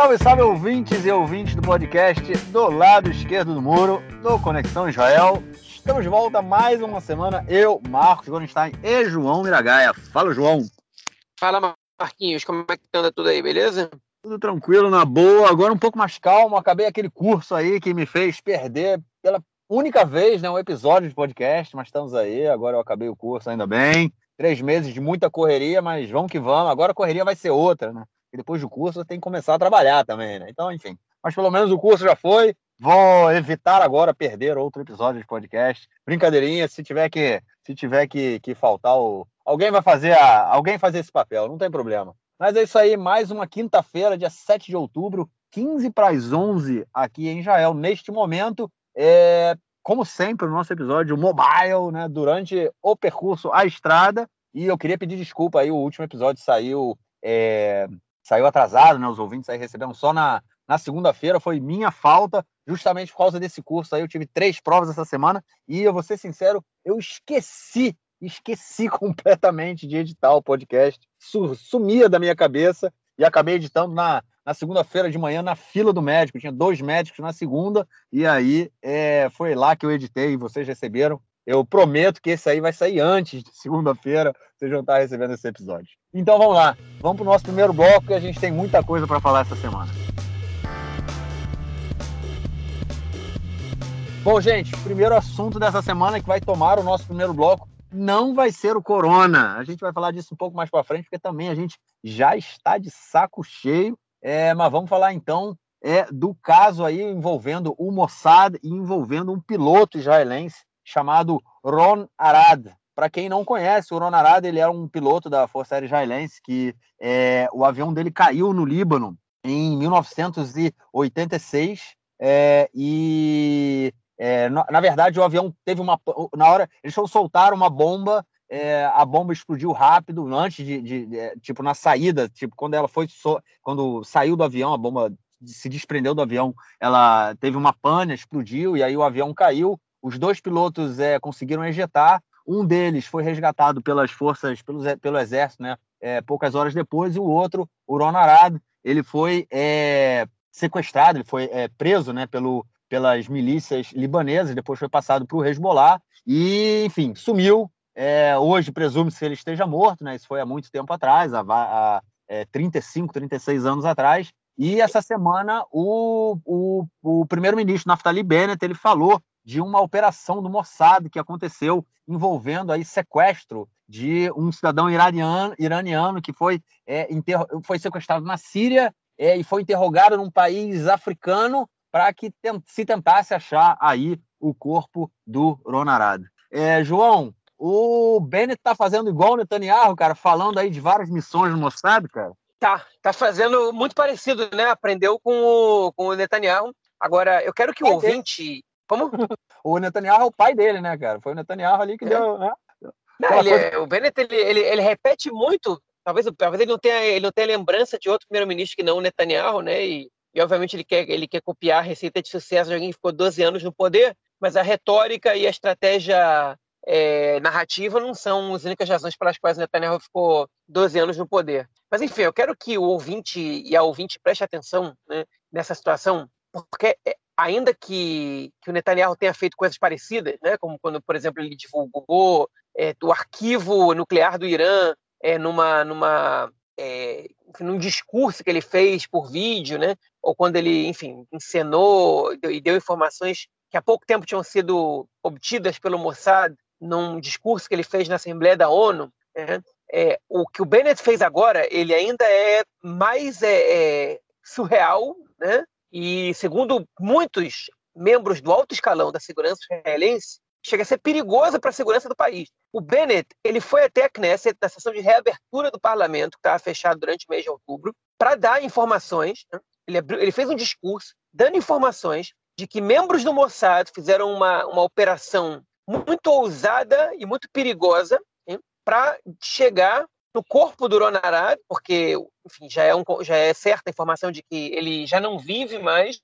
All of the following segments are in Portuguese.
Salve, salve ouvintes e ouvintes do podcast do lado esquerdo do muro, do Conexão Israel. Estamos de volta mais uma semana, eu, Marcos Gorenstein e João Miragaia. Fala, João. Fala, Marquinhos, como é que anda tudo aí, beleza? Tudo tranquilo, na boa. Agora um pouco mais calmo. Acabei aquele curso aí que me fez perder pela única vez, né, um episódio de podcast, mas estamos aí. Agora eu acabei o curso, ainda bem. Três meses de muita correria, mas vamos que vamos. Agora a correria vai ser outra, né? E depois do curso tem que começar a trabalhar também, né? Então, enfim. Mas pelo menos o curso já foi. Vou evitar agora perder outro episódio de podcast. Brincadeirinha, se tiver que, se tiver que, que faltar o. Alguém vai fazer a, alguém fazer esse papel, não tem problema. Mas é isso aí, mais uma quinta-feira, dia 7 de outubro, 15 para as 11 aqui em Israel. Neste momento, é, como sempre, o nosso episódio mobile, né, durante o percurso à estrada. E eu queria pedir desculpa aí, o último episódio saiu é, saiu atrasado, né? Os ouvintes aí receberam só na, na segunda-feira, foi minha falta, justamente por causa desse curso aí. Eu tive três provas essa semana e eu vou ser sincero, eu esqueci esqueci completamente de editar o podcast, sumia da minha cabeça e acabei editando na, na segunda-feira de manhã na fila do médico. Tinha dois médicos na segunda e aí é, foi lá que eu editei e vocês receberam. Eu prometo que esse aí vai sair antes de segunda-feira, vocês vão estar recebendo esse episódio. Então vamos lá, vamos para o nosso primeiro bloco que a gente tem muita coisa para falar essa semana. Bom, gente, o primeiro assunto dessa semana que vai tomar o nosso primeiro bloco não vai ser o corona. A gente vai falar disso um pouco mais para frente, porque também a gente já está de saco cheio. É, mas vamos falar então é, do caso aí envolvendo o Mossad e envolvendo um piloto israelense chamado Ron Arad. Para quem não conhece, o Ron Arad ele era um piloto da Força Aérea Israelense que é, o avião dele caiu no Líbano em 1986 é, e é, na, na, verdade, o avião teve uma. Na hora, eles soltaram uma bomba, é, a bomba explodiu rápido, antes de, de, de, é, Tipo, na saída, tipo, quando ela foi. So, quando saiu do avião, a bomba se desprendeu do avião, ela teve uma pane, explodiu, e aí o avião caiu. Os dois pilotos é, conseguiram ejetar. Um deles foi resgatado pelas forças, pelo, pelo exército, né? É, poucas horas depois, e o outro, o Ron Arad, ele foi é, sequestrado, ele foi é, preso, né? Pelo pelas milícias libanesas, depois foi passado para o Hezbollah e, enfim, sumiu. É, hoje presume-se que ele esteja morto, né? Isso foi há muito tempo atrás, há, há é, 35, 36 anos atrás. E essa semana o, o, o primeiro-ministro Naftali Bennett ele falou de uma operação do Mossad que aconteceu envolvendo aí sequestro de um cidadão iraniano, iraniano que foi, é, foi sequestrado na Síria é, e foi interrogado num país africano para que se tentasse achar aí o corpo do Ronarad. É, João, o Bennett está fazendo igual o Netanyahu, cara, falando aí de várias missões no Mossad, cara. Tá, tá fazendo muito parecido, né? Aprendeu com o, com o Netanyahu. Agora, eu quero que o é ouvinte. Como? o Netanyahu é o pai dele, né, cara? Foi o Netanyahu ali que é. deu. Né? Não, ele, coisa... O Bennett ele, ele, ele repete muito. Talvez, talvez ele não tenha ele não tenha lembrança de outro primeiro-ministro que não o Netanyahu, né? E e obviamente ele quer, ele quer copiar a receita de sucesso de alguém que ficou 12 anos no poder, mas a retórica e a estratégia é, narrativa não são as únicas razões pelas quais o Netanyahu ficou 12 anos no poder. Mas enfim, eu quero que o ouvinte e a ouvinte preste atenção né, nessa situação, porque é, ainda que, que o Netanyahu tenha feito coisas parecidas, né, como quando, por exemplo, ele divulgou é, o arquivo nuclear do Irã é, numa, numa é, num discurso que ele fez por vídeo, né? ou quando ele, enfim, encenou e deu informações que há pouco tempo tinham sido obtidas pelo Mossad num discurso que ele fez na Assembleia da ONU, né? é, o que o Bennett fez agora, ele ainda é mais é, é, surreal, né? E segundo muitos membros do alto escalão da segurança israelense, chega a ser perigosa para a segurança do país. O Bennett ele foi até a Knesset, na sessão de reabertura do parlamento, que estava fechado durante o mês de outubro, para dar informações. Né? Ele, ele, fez um discurso dando informações de que membros do Mossad fizeram uma, uma operação muito ousada e muito perigosa para chegar no corpo do Ronarad, porque enfim, já, é um, já é certa a informação de que ele já não vive mais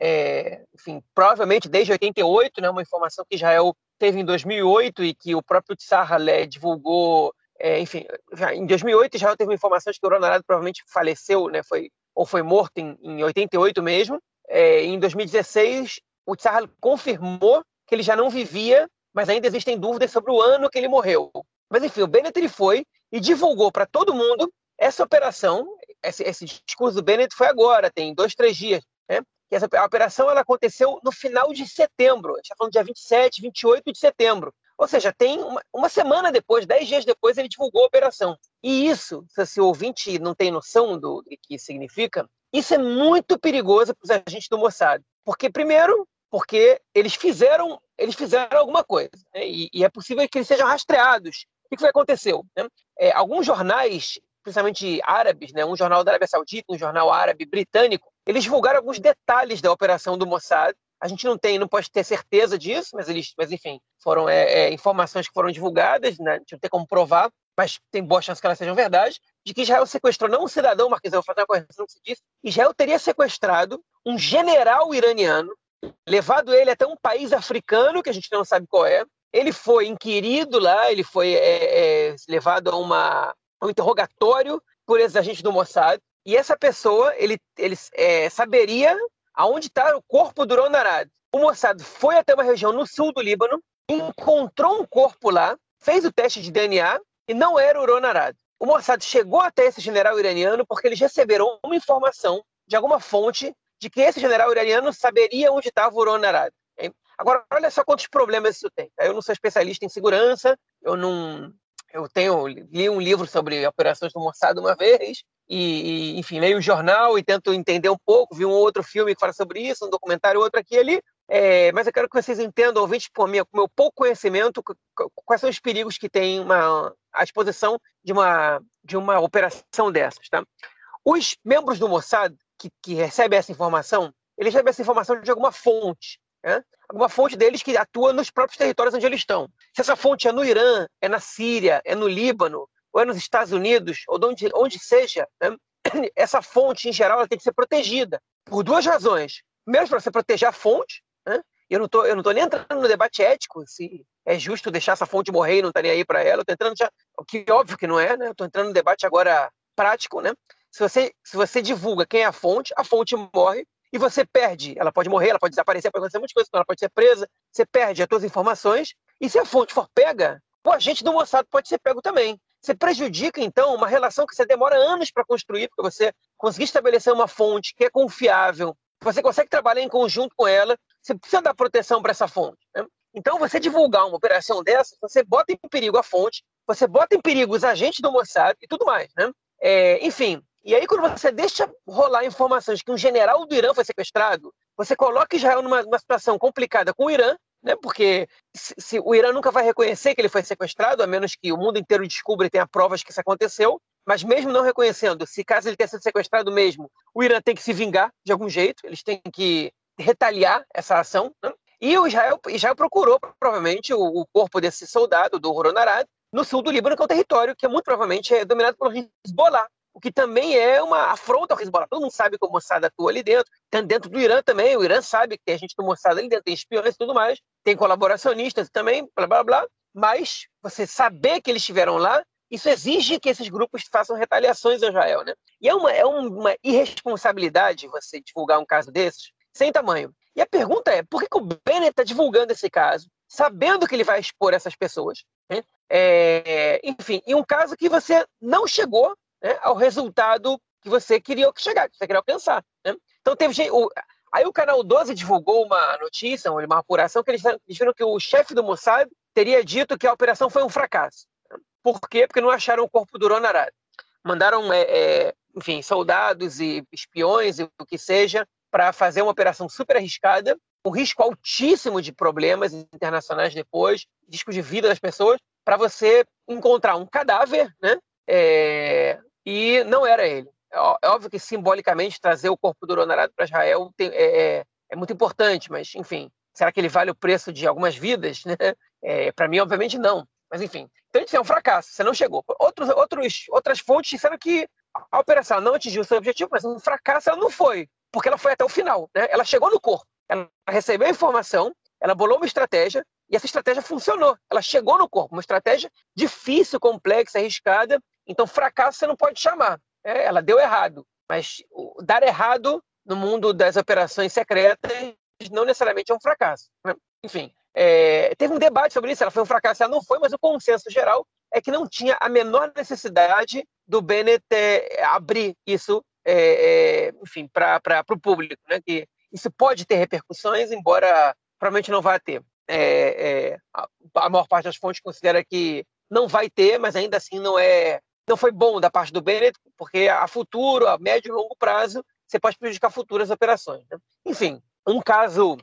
é, enfim, provavelmente desde 88, né, uma informação que Israel teve em 2008 e que o próprio Tsar Halé divulgou, é, enfim, em 2008 Israel teve uma informação de que o Ronaldo provavelmente faleceu, né, foi ou foi morto em, em 88 mesmo. É, em 2016, o Tsar confirmou que ele já não vivia, mas ainda existem dúvidas sobre o ano que ele morreu. Mas enfim, o Bennett ele foi e divulgou para todo mundo essa operação. Esse, esse, discurso do Bennett foi agora, tem dois, três dias. Né? Que essa, a operação ela aconteceu no final de setembro. A gente está falando dia 27, 28 de setembro. Ou seja, tem uma, uma, semana depois, dez dias depois, ele divulgou a operação. E isso, se o ouvinte não tem noção do, do que significa, isso é muito perigoso para os agentes do Mossad. Porque, primeiro, porque eles fizeram, eles fizeram alguma coisa. Né? E, e, é possível que eles sejam rastreados. O que, aconteceu? Né? É, alguns jornais, principalmente árabes, né? um jornal da Arábia Saudita, um jornal árabe britânico, eles divulgaram alguns detalhes da operação do Mossad a gente não tem, não pode ter certeza disso, mas eles, mas enfim, foram é, é, informações que foram divulgadas, né? A gente não tem como provar, mas tem boa chance que elas sejam verdade, de que Israel sequestrou não um cidadão, Marquinhos, eu vou fazer uma correção que você disse, Israel teria sequestrado um general iraniano, levado ele até um país africano, que a gente não sabe qual é, ele foi inquirido lá, ele foi é, é, levado a, uma, um interrogatório por esses agentes do Mossad, e essa pessoa, ele, ele é, saberia aonde está o corpo do Ronarad. O Mossad foi até uma região no sul do Líbano, encontrou um corpo lá, fez o teste de DNA e não era o Ronarad. O Mossad chegou até esse general iraniano porque eles receberam uma informação de alguma fonte de que esse general iraniano saberia onde estava o Ronarad. Agora, olha só quantos problemas isso tem. Eu não sou especialista em segurança, eu não, eu tenho li um livro sobre operações do Mossad uma vez e, e, enfim leio o jornal e tento entender um pouco vi um outro filme que fala sobre isso um documentário outro aqui e ali é, mas eu quero que vocês entendam ouvintes por meu, meu pouco conhecimento quais são os perigos que tem uma à disposição de uma de uma operação dessas tá os membros do Mossad que, que recebem essa informação eles recebem essa informação de alguma fonte né? alguma fonte deles que atua nos próprios territórios onde eles estão. Se essa fonte é no Irã, é na Síria, é no Líbano, ou é nos Estados Unidos, ou onde, onde seja, né? essa fonte, em geral, ela tem que ser protegida por duas razões. Primeiro, para você proteger a fonte, né? eu não estou eu nem entrando no debate ético, se é justo deixar essa fonte morrer e não tá nem aí para ela, estou entrando já, o que óbvio que não é, né? Estou entrando no debate agora prático, né? Se você, se você divulga quem é a fonte, a fonte morre, e você perde. Ela pode morrer, ela pode desaparecer, pode acontecer muitas coisas, ela pode ser presa, você perde as suas informações, e se a fonte for pega, o agente do Mossad pode ser pego também. Você prejudica, então, uma relação que você demora anos para construir, porque você conseguir estabelecer uma fonte que é confiável, você consegue trabalhar em conjunto com ela, você precisa dar proteção para essa fonte. Né? Então, você divulgar uma operação dessa, você bota em perigo a fonte, você bota em perigo os agentes do Mossad e tudo mais. Né? É, enfim, e aí, quando você deixa rolar informações que um general do Irã foi sequestrado, você coloca Israel numa, numa situação complicada com o Irã, né? porque se, se, o Irã nunca vai reconhecer que ele foi sequestrado, a menos que o mundo inteiro descubra e tenha provas que isso aconteceu. Mas mesmo não reconhecendo, se caso ele tenha sido sequestrado mesmo, o Irã tem que se vingar de algum jeito, eles têm que retaliar essa ação. Né? E o Israel, Israel procurou, provavelmente, o, o corpo desse soldado, do Horonarad, no sul do Líbano, que é um território que muito provavelmente é dominado pelo Hezbollah, o que também é uma afronta ao Hezbollah. Todo mundo sabe que o Mossad atua ali dentro, tem dentro do Irã também, o Irã sabe que tem gente do Mossad ali dentro, tem espiões e tudo mais, tem colaboracionistas também, blá blá blá, mas você saber que eles estiveram lá, isso exige que esses grupos façam retaliações a Israel, né? E é uma, é uma irresponsabilidade você divulgar um caso desses sem tamanho. E a pergunta é, por que, que o Bennett está divulgando esse caso, sabendo que ele vai expor essas pessoas? Né? É, enfim, em um caso que você não chegou né, ao resultado que você queria chegar, que você queria alcançar. Né? Então teve gente, o, aí o canal 12 divulgou uma notícia, uma apuração que eles disseram que o chefe do Mossad teria dito que a operação foi um fracasso. Por quê? Porque não acharam o corpo do Ronarad. Mandaram, é, é, enfim, soldados e espiões e o que seja para fazer uma operação super arriscada, com risco altíssimo de problemas internacionais depois, risco de vida das pessoas, para você encontrar um cadáver, né? É, e não era ele. É, é óbvio que simbolicamente trazer o corpo do Ronarado para Israel tem, é, é, é, muito importante, mas enfim, será que ele vale o preço de algumas vidas? Né? É, para mim, obviamente, não. Mas enfim, então isso é um fracasso, você não chegou. Outros, outros, outras fontes disseram que a operação não atingiu seu objetivo, mas um fracasso ela não foi, porque ela foi até o final. Né? Ela chegou no corpo, ela recebeu a informação, ela bolou uma estratégia, e essa estratégia funcionou. Ela chegou no corpo, uma estratégia difícil, complexa, arriscada, então, fracasso você não pode chamar. É, ela deu errado. Mas dar errado no mundo das operações secretas não necessariamente é um fracasso. Né? Enfim, é, teve um debate sobre isso, ela foi um fracasso, ela não foi, mas o consenso geral é que não tinha a menor necessidade do Bennett é, abrir isso, é, é enfim, para o público, né? Que isso pode ter repercussões, embora provavelmente não vá ter. É, a, a maior parte das fontes considera que não vai ter, mas ainda assim não é, não foi bom da parte do Bennett, porque a futuro, a médio e longo prazo, você pode prejudicar futuras operações. Né? Enfim, um caso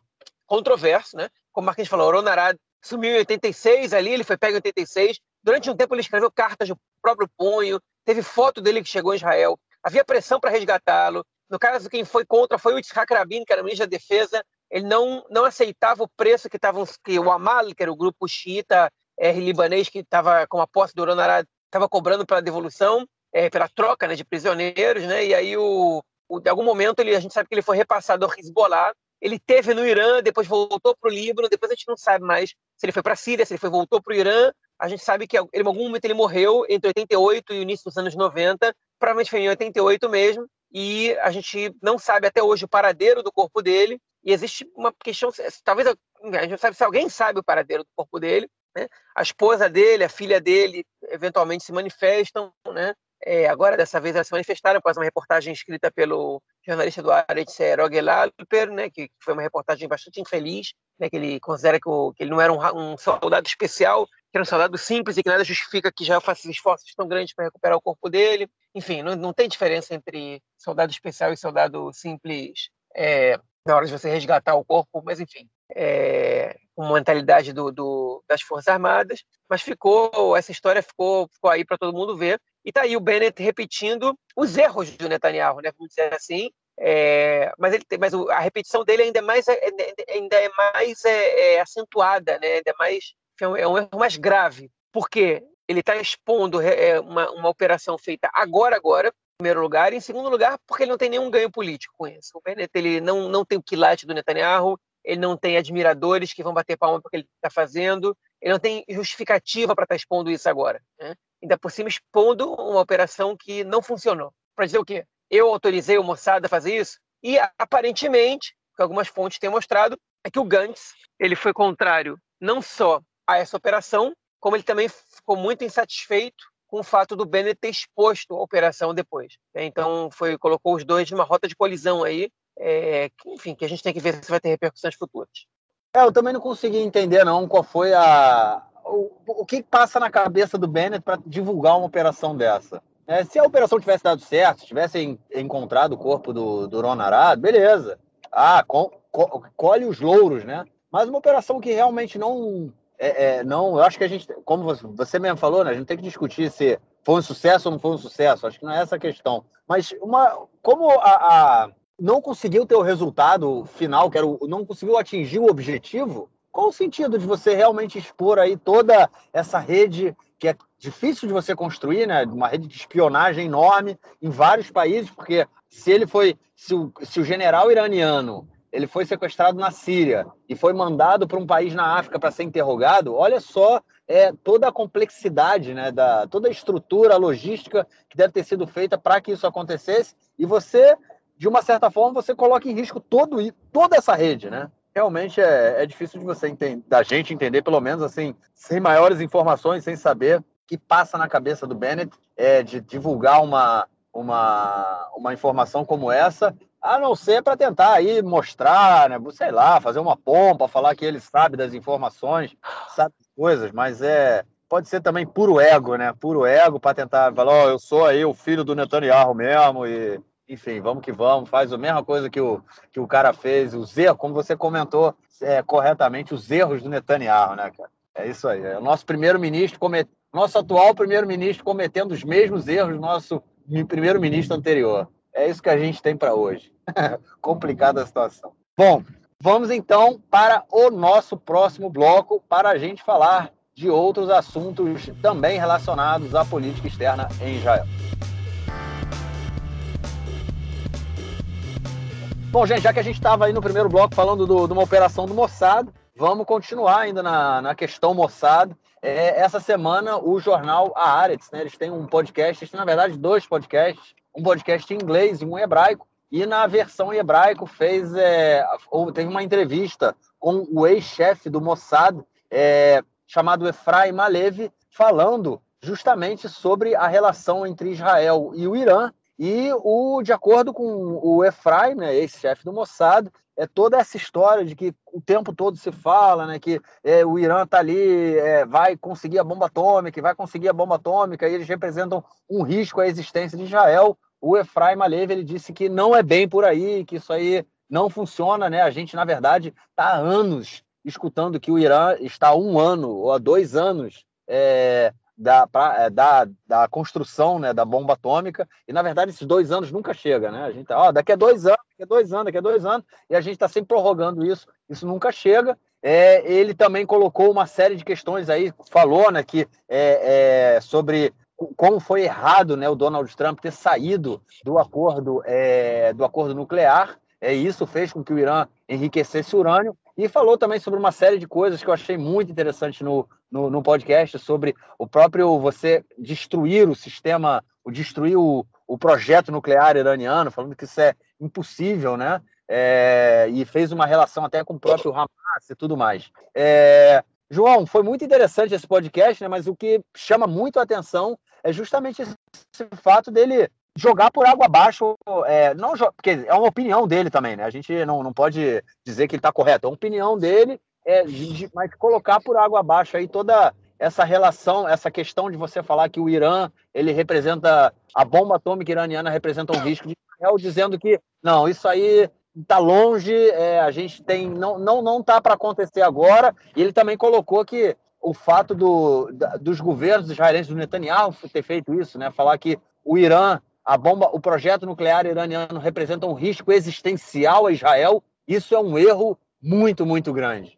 controverso, né? Como o Marquinhos falou, o Ronarad sumiu em 86 ali, ele foi pego em 86. Durante um tempo ele escreveu cartas do próprio punho, teve foto dele que chegou em Israel, havia pressão para resgatá-lo. No caso, quem foi contra foi o Yitzhak Rabin, que era ministro da Defesa. Ele não, não aceitava o preço que, tavam, que o Amal, que era o grupo xiita é, libanês que estava com a posse do Ronarad, estava cobrando pela devolução, é, pela troca né, de prisioneiros. Né? E aí, o, o, de algum momento, ele, a gente sabe que ele foi repassado ao Hezbollah. Ele teve no Irã, depois voltou para o Líbano, depois a gente não sabe mais se ele foi para a Síria, se ele foi, voltou para o Irã, a gente sabe que ele, em algum momento ele morreu entre 88 e o início dos anos 90, provavelmente foi em 88 mesmo, e a gente não sabe até hoje o paradeiro do corpo dele, e existe uma questão, talvez a gente não sabe se alguém sabe o paradeiro do corpo dele, né? A esposa dele, a filha dele, eventualmente se manifestam, né? É, agora, dessa vez, elas se manifestaram após uma reportagem escrita pelo jornalista do Aretz Rogelalper, né, que foi uma reportagem bastante infeliz, né, que ele considera que, o, que ele não era um, um, soldado especial, que era um soldado simples e que nada justifica que já faça esforços tão grandes para recuperar o corpo dele. Enfim, não, não tem diferença entre soldado especial e soldado simples é, na hora de você resgatar o corpo, mas enfim, é, uma mentalidade do, do, das Forças Armadas, mas ficou, essa história ficou, ficou aí para todo mundo ver, e tá aí o Bennett repetindo os erros do Netanyahu, né, vamos dizer assim, é, mas, ele, mas a repetição dele ainda é mais, é, é, ainda é mais é, é, acentuada, né, ainda é, mais, é um erro mais grave, porque ele está expondo uma, uma operação feita agora, agora, em primeiro lugar, e em segundo lugar, porque ele não tem nenhum ganho político com isso. O Bennett ele não, não tem o quilate do Netanyahu, ele não tem admiradores que vão bater palma porque ele está fazendo, ele não tem justificativa para estar tá expondo isso agora. Né? Ainda por cima, expondo uma operação que não funcionou. Para dizer o quê? Eu autorizei o Mossad a fazer isso? E aparentemente, o que algumas fontes têm mostrado, é que o Gantz ele foi contrário não só a essa operação, como ele também ficou muito insatisfeito com o fato do Bennett ter exposto a operação depois. Então, foi colocou os dois numa rota de colisão aí, é, que, enfim, que a gente tem que ver se vai ter repercussões futuras. É, eu também não consegui entender não qual foi a o, o que passa na cabeça do Bennett para divulgar uma operação dessa. É, se a operação tivesse dado certo, se tivesse encontrado o corpo do, do Ron Arad, beleza. Ah, co, co, colhe os louros, né? Mas uma operação que realmente não é, é, não, eu acho que a gente, como você, você mesmo falou, né, a gente tem que discutir se foi um sucesso ou não foi um sucesso. Acho que não é essa a questão. Mas uma, como a, a não conseguiu ter o resultado final, que era o, não conseguiu atingir o objetivo, qual o sentido de você realmente expor aí toda essa rede que é difícil de você construir, né? Uma rede de espionagem enorme em vários países, porque se ele foi, se o, se o general iraniano ele foi sequestrado na Síria e foi mandado para um país na África para ser interrogado, olha só é, toda a complexidade, né, da, toda a estrutura, a logística que deve ter sido feita para que isso acontecesse, e você, de uma certa forma, você coloca em risco todo, toda essa rede, né? Realmente é, é difícil de você entender, da gente entender, pelo menos assim, sem maiores informações, sem saber o que passa na cabeça do Bennett é, de divulgar uma, uma, uma informação como essa a não ser para tentar aí mostrar, né, sei lá, fazer uma pompa, falar que ele sabe das informações, sabe coisas, mas é pode ser também puro ego, né? Puro ego para tentar falar, ó, oh, eu sou aí o filho do Netanyahu mesmo e enfim, vamos que vamos, faz a mesma coisa que o, que o cara fez, os erros, como você comentou é, corretamente, os erros do Netanyahu, né, cara? É isso aí. É o nosso primeiro-ministro, comet... nosso atual primeiro-ministro cometendo os mesmos erros do nosso primeiro-ministro anterior. É isso que a gente tem para hoje. Complicada a situação. Bom, vamos então para o nosso próximo bloco para a gente falar de outros assuntos também relacionados à política externa em Israel. Bom, gente, já que a gente estava aí no primeiro bloco falando do, de uma operação do Mossad, vamos continuar ainda na, na questão Mossad. É, essa semana, o jornal Haaretz, né, eles têm um podcast, eles têm, na verdade, dois podcasts, um podcast em inglês e um hebraico, e na versão em hebraico fez, é, teve uma entrevista com o ex-chefe do Mossad, é, chamado Efraim Alevi, falando justamente sobre a relação entre Israel e o Irã, e o, de acordo com o Efraim, né, ex-chefe do Mossad, é toda essa história de que o tempo todo se fala, né, que é, o Irã está ali, é, vai conseguir a bomba atômica, vai conseguir a bomba atômica, e eles representam um risco à existência de Israel. O Efraim Alev ele disse que não é bem por aí, que isso aí não funciona, né? A gente, na verdade, está há anos escutando que o Irã está há um ano ou há dois anos é, da, pra, é, da, da construção né, da bomba atômica, e na verdade esses dois anos nunca chega, né? A gente tá, ó, daqui a dois anos, daqui a dois anos, daqui a dois anos, e a gente está sempre prorrogando isso, isso nunca chega. É, ele também colocou uma série de questões aí, falou né, que é, é, sobre como foi errado né, o Donald Trump ter saído do acordo, é, do acordo nuclear. É, isso fez com que o Irã enriquecesse urânio. E falou também sobre uma série de coisas que eu achei muito interessante no, no, no podcast, sobre o próprio você destruir o sistema, o destruir o, o projeto nuclear iraniano, falando que isso é impossível, né? É, e fez uma relação até com o próprio Hamas e tudo mais. É, João, foi muito interessante esse podcast, né? mas o que chama muito a atenção é justamente esse, esse fato dele jogar por água abaixo, é, não porque é uma opinião dele também, né? A gente não, não pode dizer que ele está correto, é uma opinião dele, é, de, mas colocar por água abaixo aí toda essa relação, essa questão de você falar que o Irã ele representa a bomba atômica iraniana representa um risco de Israel, dizendo que não, isso aí está longe, é, a gente tem não não não tá para acontecer agora. E ele também colocou que o fato do, da, dos governos israelenses do Netanyahu ter feito isso, né? Falar que o Irã a bomba, o projeto nuclear iraniano representa um risco existencial a Israel, isso é um erro muito, muito grande.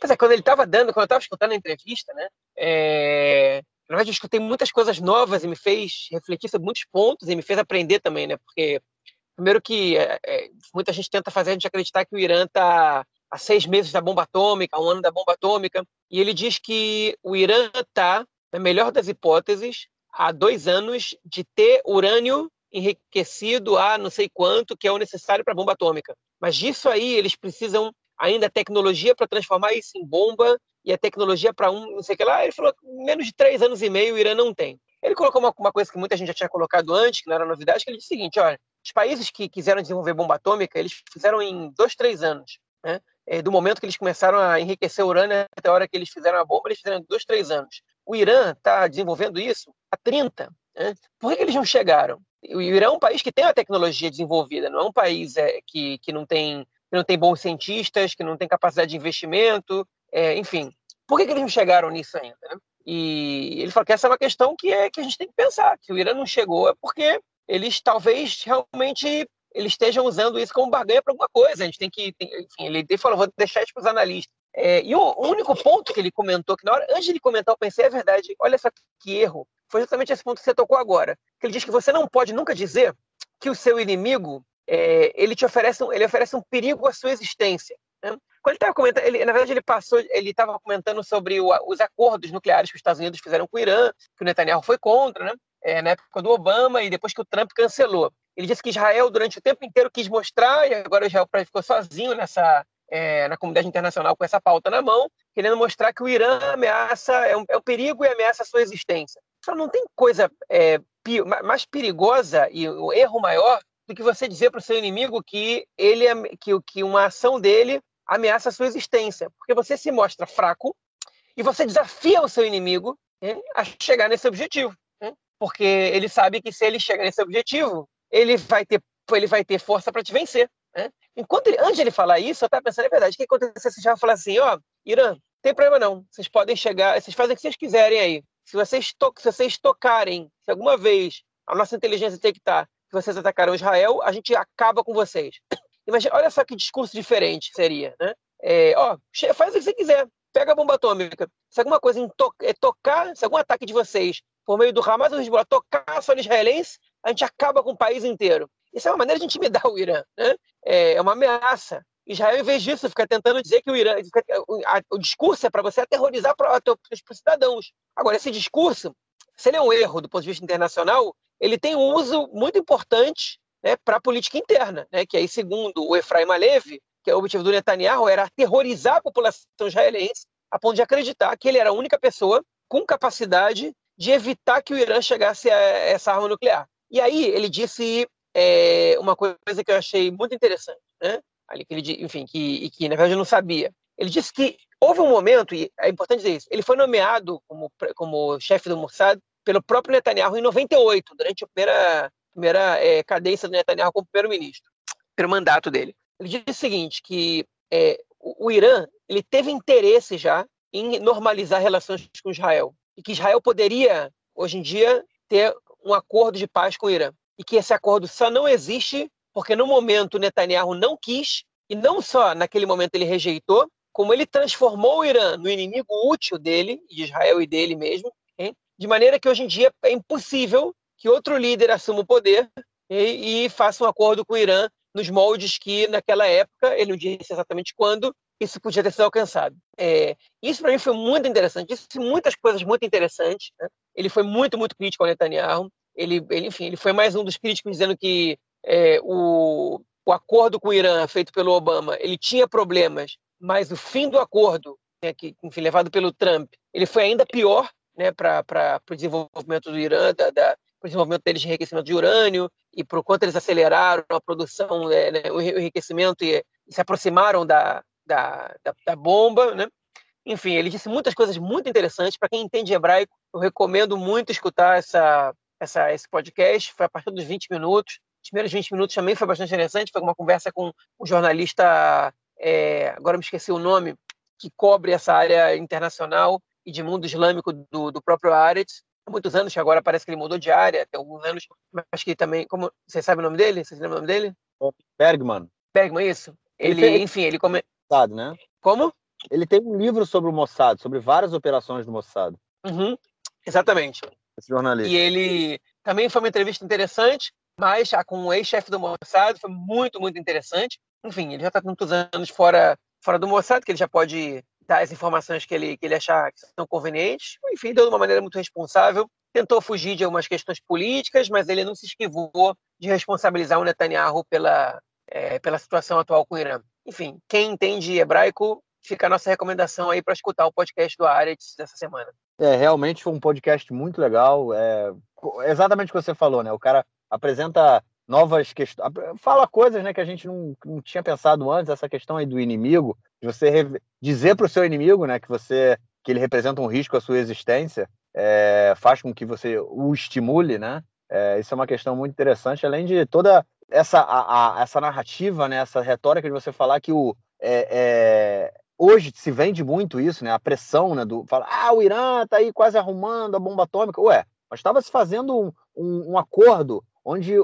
Pois é, quando ele estava dando, quando eu estava escutando a entrevista, né, é... na verdade eu escutei muitas coisas novas e me fez refletir sobre muitos pontos e me fez aprender também, né, porque primeiro que é, é, muita gente tenta fazer a gente acreditar que o Irã está há seis meses da bomba atômica, um ano da bomba atômica, e ele diz que o Irã está, na melhor das hipóteses, há dois anos de ter urânio enriquecido a não sei quanto, que é o necessário para a bomba atômica. Mas disso aí eles precisam ainda tecnologia para transformar isso em bomba e a tecnologia para um, não sei o que lá. Ele falou menos de três anos e meio o Irã não tem. Ele colocou uma, uma, coisa que muita gente já tinha colocado antes, que não era novidade, que ele disse o seguinte, olha, os países que quiseram desenvolver bomba atômica, eles fizeram em dois, três anos. Né? É, do momento que eles começaram a enriquecer urânio até a hora que eles fizeram a bomba, eles fizeram em dois, três anos. O Irã está desenvolvendo isso há 30. Né? Por que, que, eles não chegaram? O Irã é um país que tem a tecnologia desenvolvida, não é um país é, que, que, não tem, que não tem bons cientistas, que não tem capacidade de investimento, é, enfim. Por que, que, eles não chegaram nisso ainda? Né? E ele falou que essa é uma questão que, é, que a gente tem que pensar, que o Irã não chegou é porque eles talvez realmente eles estejam usando isso como barganha para alguma coisa. A gente tem que, tem, enfim, ele falou, vou deixar isso para os analistas. É, e o único ponto que ele comentou, que na hora, antes de ele comentar, eu pensei, é verdade, olha só que erro, foi justamente esse ponto que você tocou agora. Que ele diz que você não pode nunca dizer que o seu inimigo, é, ele te oferece, um, ele oferece um perigo à sua existência. Né? Quando ele estava comentando, ele, na verdade ele passou, ele estava comentando sobre o, os acordos nucleares que os Estados Unidos fizeram com o Irã, que o Netanyahu foi contra, né? É, na época do Obama e depois que o Trump cancelou. Ele disse que Israel, durante o tempo inteiro, quis mostrar, e agora Israel ficou sozinho nessa, é, na comunidade internacional com essa pauta na mão, querendo mostrar que o Irã ameaça, é um, é um perigo e ameaça a sua existência. Só não tem coisa é, mais perigosa e o um erro maior do que você dizer para o seu inimigo que ele que, que uma ação dele ameaça a sua existência, porque você se mostra fraco e você desafia o seu inimigo né, a chegar nesse objetivo, né, porque ele sabe que se ele chegar nesse objetivo, ele vai ter ele vai ter força para te vencer. Né? Enquanto ele, antes de ele falar isso, eu estava pensando, é verdade, o que acontece se já falar assim, ó, Irã, tem problema não, vocês podem chegar, vocês fazem o que vocês quiserem aí. Se vocês, to se vocês tocarem, se alguma vez a nossa inteligência detectar que vocês atacaram Israel, a gente acaba com vocês. Imagina, olha só que discurso diferente seria, né? É, ó, faz o que você quiser, pega a bomba atômica. Se alguma coisa to é, tocar, se algum ataque de vocês por meio do Hamas ou Hezbollah tocar solo israelense, a gente acaba com o país inteiro. Isso é uma maneira de intimidar o Irã. Né? É uma ameaça. Israel, em vez disso, fica tentando dizer que o Irã. o discurso é para você aterrorizar os cidadãos. Agora, esse discurso, se ele é um erro do ponto de vista internacional, ele tem um uso muito importante né, para a política interna, né, que aí, segundo o Efraim Alevi, que é o objetivo do Netanyahu, era aterrorizar a população israelense a ponto de acreditar que ele era a única pessoa com capacidade de evitar que o Irã chegasse a essa arma nuclear. E aí ele disse é, uma coisa que eu achei muito interessante, né? Ali que ele, enfim, que, que na verdade eu não sabia. Ele disse que houve um momento, e é importante dizer isso, ele foi nomeado como, como chefe do Mossad pelo próprio Netanyahu em 98, durante a primeira, primeira é, cadência do Netanyahu como primeiro-ministro, pelo mandato dele. Ele disse o seguinte, que é, o, o Irã ele teve interesse já em normalizar relações com Israel e que Israel poderia, hoje em dia, ter um acordo de paz com o Irã. E que esse acordo só não existe porque no momento Netanyahu não quis, e não só naquele momento ele rejeitou, como ele transformou o Irã no inimigo útil dele, de Israel e dele mesmo, hein? de maneira que hoje em dia é impossível que outro líder assuma o poder e, e faça um acordo com o Irã nos moldes que, naquela época, ele não disse exatamente quando, isso podia ter sido alcançado. É, isso para mim foi muito interessante, disse muitas coisas muito interessantes. Né? Ele foi muito, muito crítico ao Netanyahu. Ele, ele, enfim, ele foi mais um dos críticos dizendo que é, o, o acordo com o Irã feito pelo Obama, ele tinha problemas, mas o fim do acordo, né, que, enfim, levado pelo Trump, ele foi ainda pior né, para o desenvolvimento do Irã, da, da para o desenvolvimento deles de enriquecimento de urânio e por quanto eles aceleraram a produção, né, né o enriquecimento e, e se aproximaram da, da, da, da bomba, né? Enfim, ele disse muitas coisas muito interessantes. Para quem entende hebraico, eu recomendo muito escutar essa, essa, esse podcast. Foi a partir dos 20 minutos. Os primeiros 20 minutos também foi bastante interessante. Foi uma conversa com um jornalista, é, agora me esqueci o nome, que cobre essa área internacional e de mundo islâmico do, do próprio Aretz. Há muitos anos, que agora parece que ele mudou de área, tem alguns anos, mas que também, como você sabe o nome dele? Você lembra o nome dele? Bergman. Bergman, isso. Ele, ele enfim, ele come... Mossad, né? Como? Ele tem um livro sobre o Mossad, sobre várias operações do Mossad. Uhum, exatamente. Esse jornalista. E ele também foi uma entrevista interessante, mas com o ex-chefe do Mossad foi muito, muito interessante. Enfim, ele já está muitos anos fora, fora do Mossad, que ele já pode dar as informações que ele, que ele achar que são convenientes. Enfim, deu de uma maneira muito responsável. Tentou fugir de algumas questões políticas, mas ele não se esquivou de responsabilizar o Netanyahu pela, é, pela situação atual com o Irã. Enfim, quem entende hebraico, fica a nossa recomendação aí para escutar o podcast do Aretz dessa semana. É, realmente foi um podcast muito legal. É, exatamente o que você falou, né? O cara apresenta novas questões, fala coisas né, que a gente não, não tinha pensado antes, essa questão aí do inimigo, de você dizer para o seu inimigo né, que você que ele representa um risco à sua existência, é, faz com que você o estimule, né? É, isso é uma questão muito interessante, além de toda essa, a, a, essa narrativa, né, essa retórica de você falar que o, é, é, hoje se vende muito isso, né, a pressão né, do fala, ah, o Irã está aí quase arrumando a bomba atômica. Ué, mas estava se fazendo um, um, um, acordo onde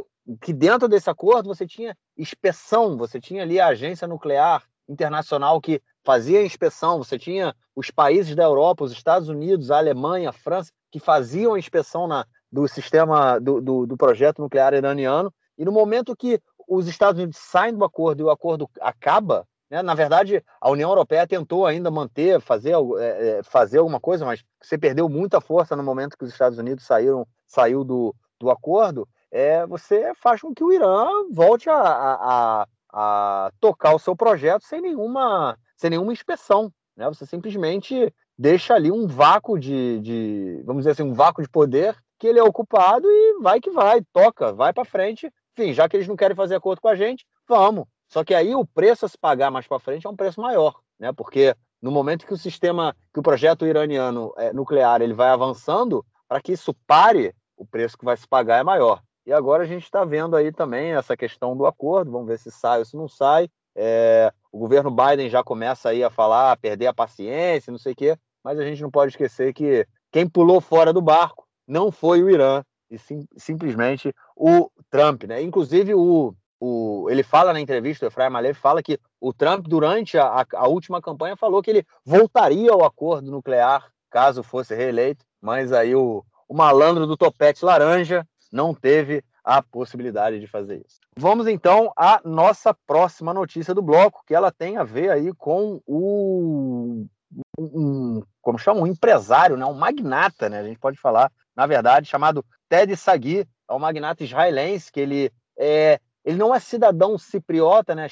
que dentro desse acordo você tinha inspeção, você tinha ali a agência nuclear internacional que fazia inspeção, você tinha os países da Europa, os Estados Unidos, a Alemanha, a França, que faziam a inspeção na, do sistema do, do, do projeto nuclear iraniano e no momento que os Estados Unidos saem do acordo e o acordo acaba, né, na verdade, a União Europeia tentou ainda manter, fazer, é, é, fazer alguma coisa, mas você perdeu muita força no momento que os Estados Unidos saíram, saiu do, do acordo. É, você faz com que o Irã volte a, a, a tocar o seu projeto sem nenhuma, sem nenhuma inspeção. Né? Você simplesmente deixa ali um vácuo de, de, vamos dizer assim, um vácuo de poder que ele é ocupado e vai que vai, toca, vai para frente enfim, já que eles não querem fazer acordo com a gente, vamos. Só que aí o preço a se pagar mais para frente é um preço maior, né? Porque no momento que o sistema, que o projeto iraniano é, nuclear ele vai avançando, para que isso pare, o preço que vai se pagar é maior. E agora a gente está vendo aí também essa questão do acordo, vamos ver se sai ou se não sai. É, o governo Biden já começa aí a falar, a perder a paciência, não sei o quê, mas a gente não pode esquecer que quem pulou fora do barco não foi o Irã, e sim, simplesmente o Trump, né? Inclusive o, o ele fala na entrevista, o Efraim Malef fala que o Trump durante a, a, última campanha falou que ele voltaria ao acordo nuclear caso fosse reeleito, mas aí o, o malandro do topete laranja não teve a possibilidade de fazer isso. Vamos então à nossa próxima notícia do bloco, que ela tem a ver aí com o um, como chama, um empresário, né, um magnata, né, a gente pode falar, na verdade, chamado Ted Sagui, é um magnata israelense que ele é, ele não é cidadão cipriota, né,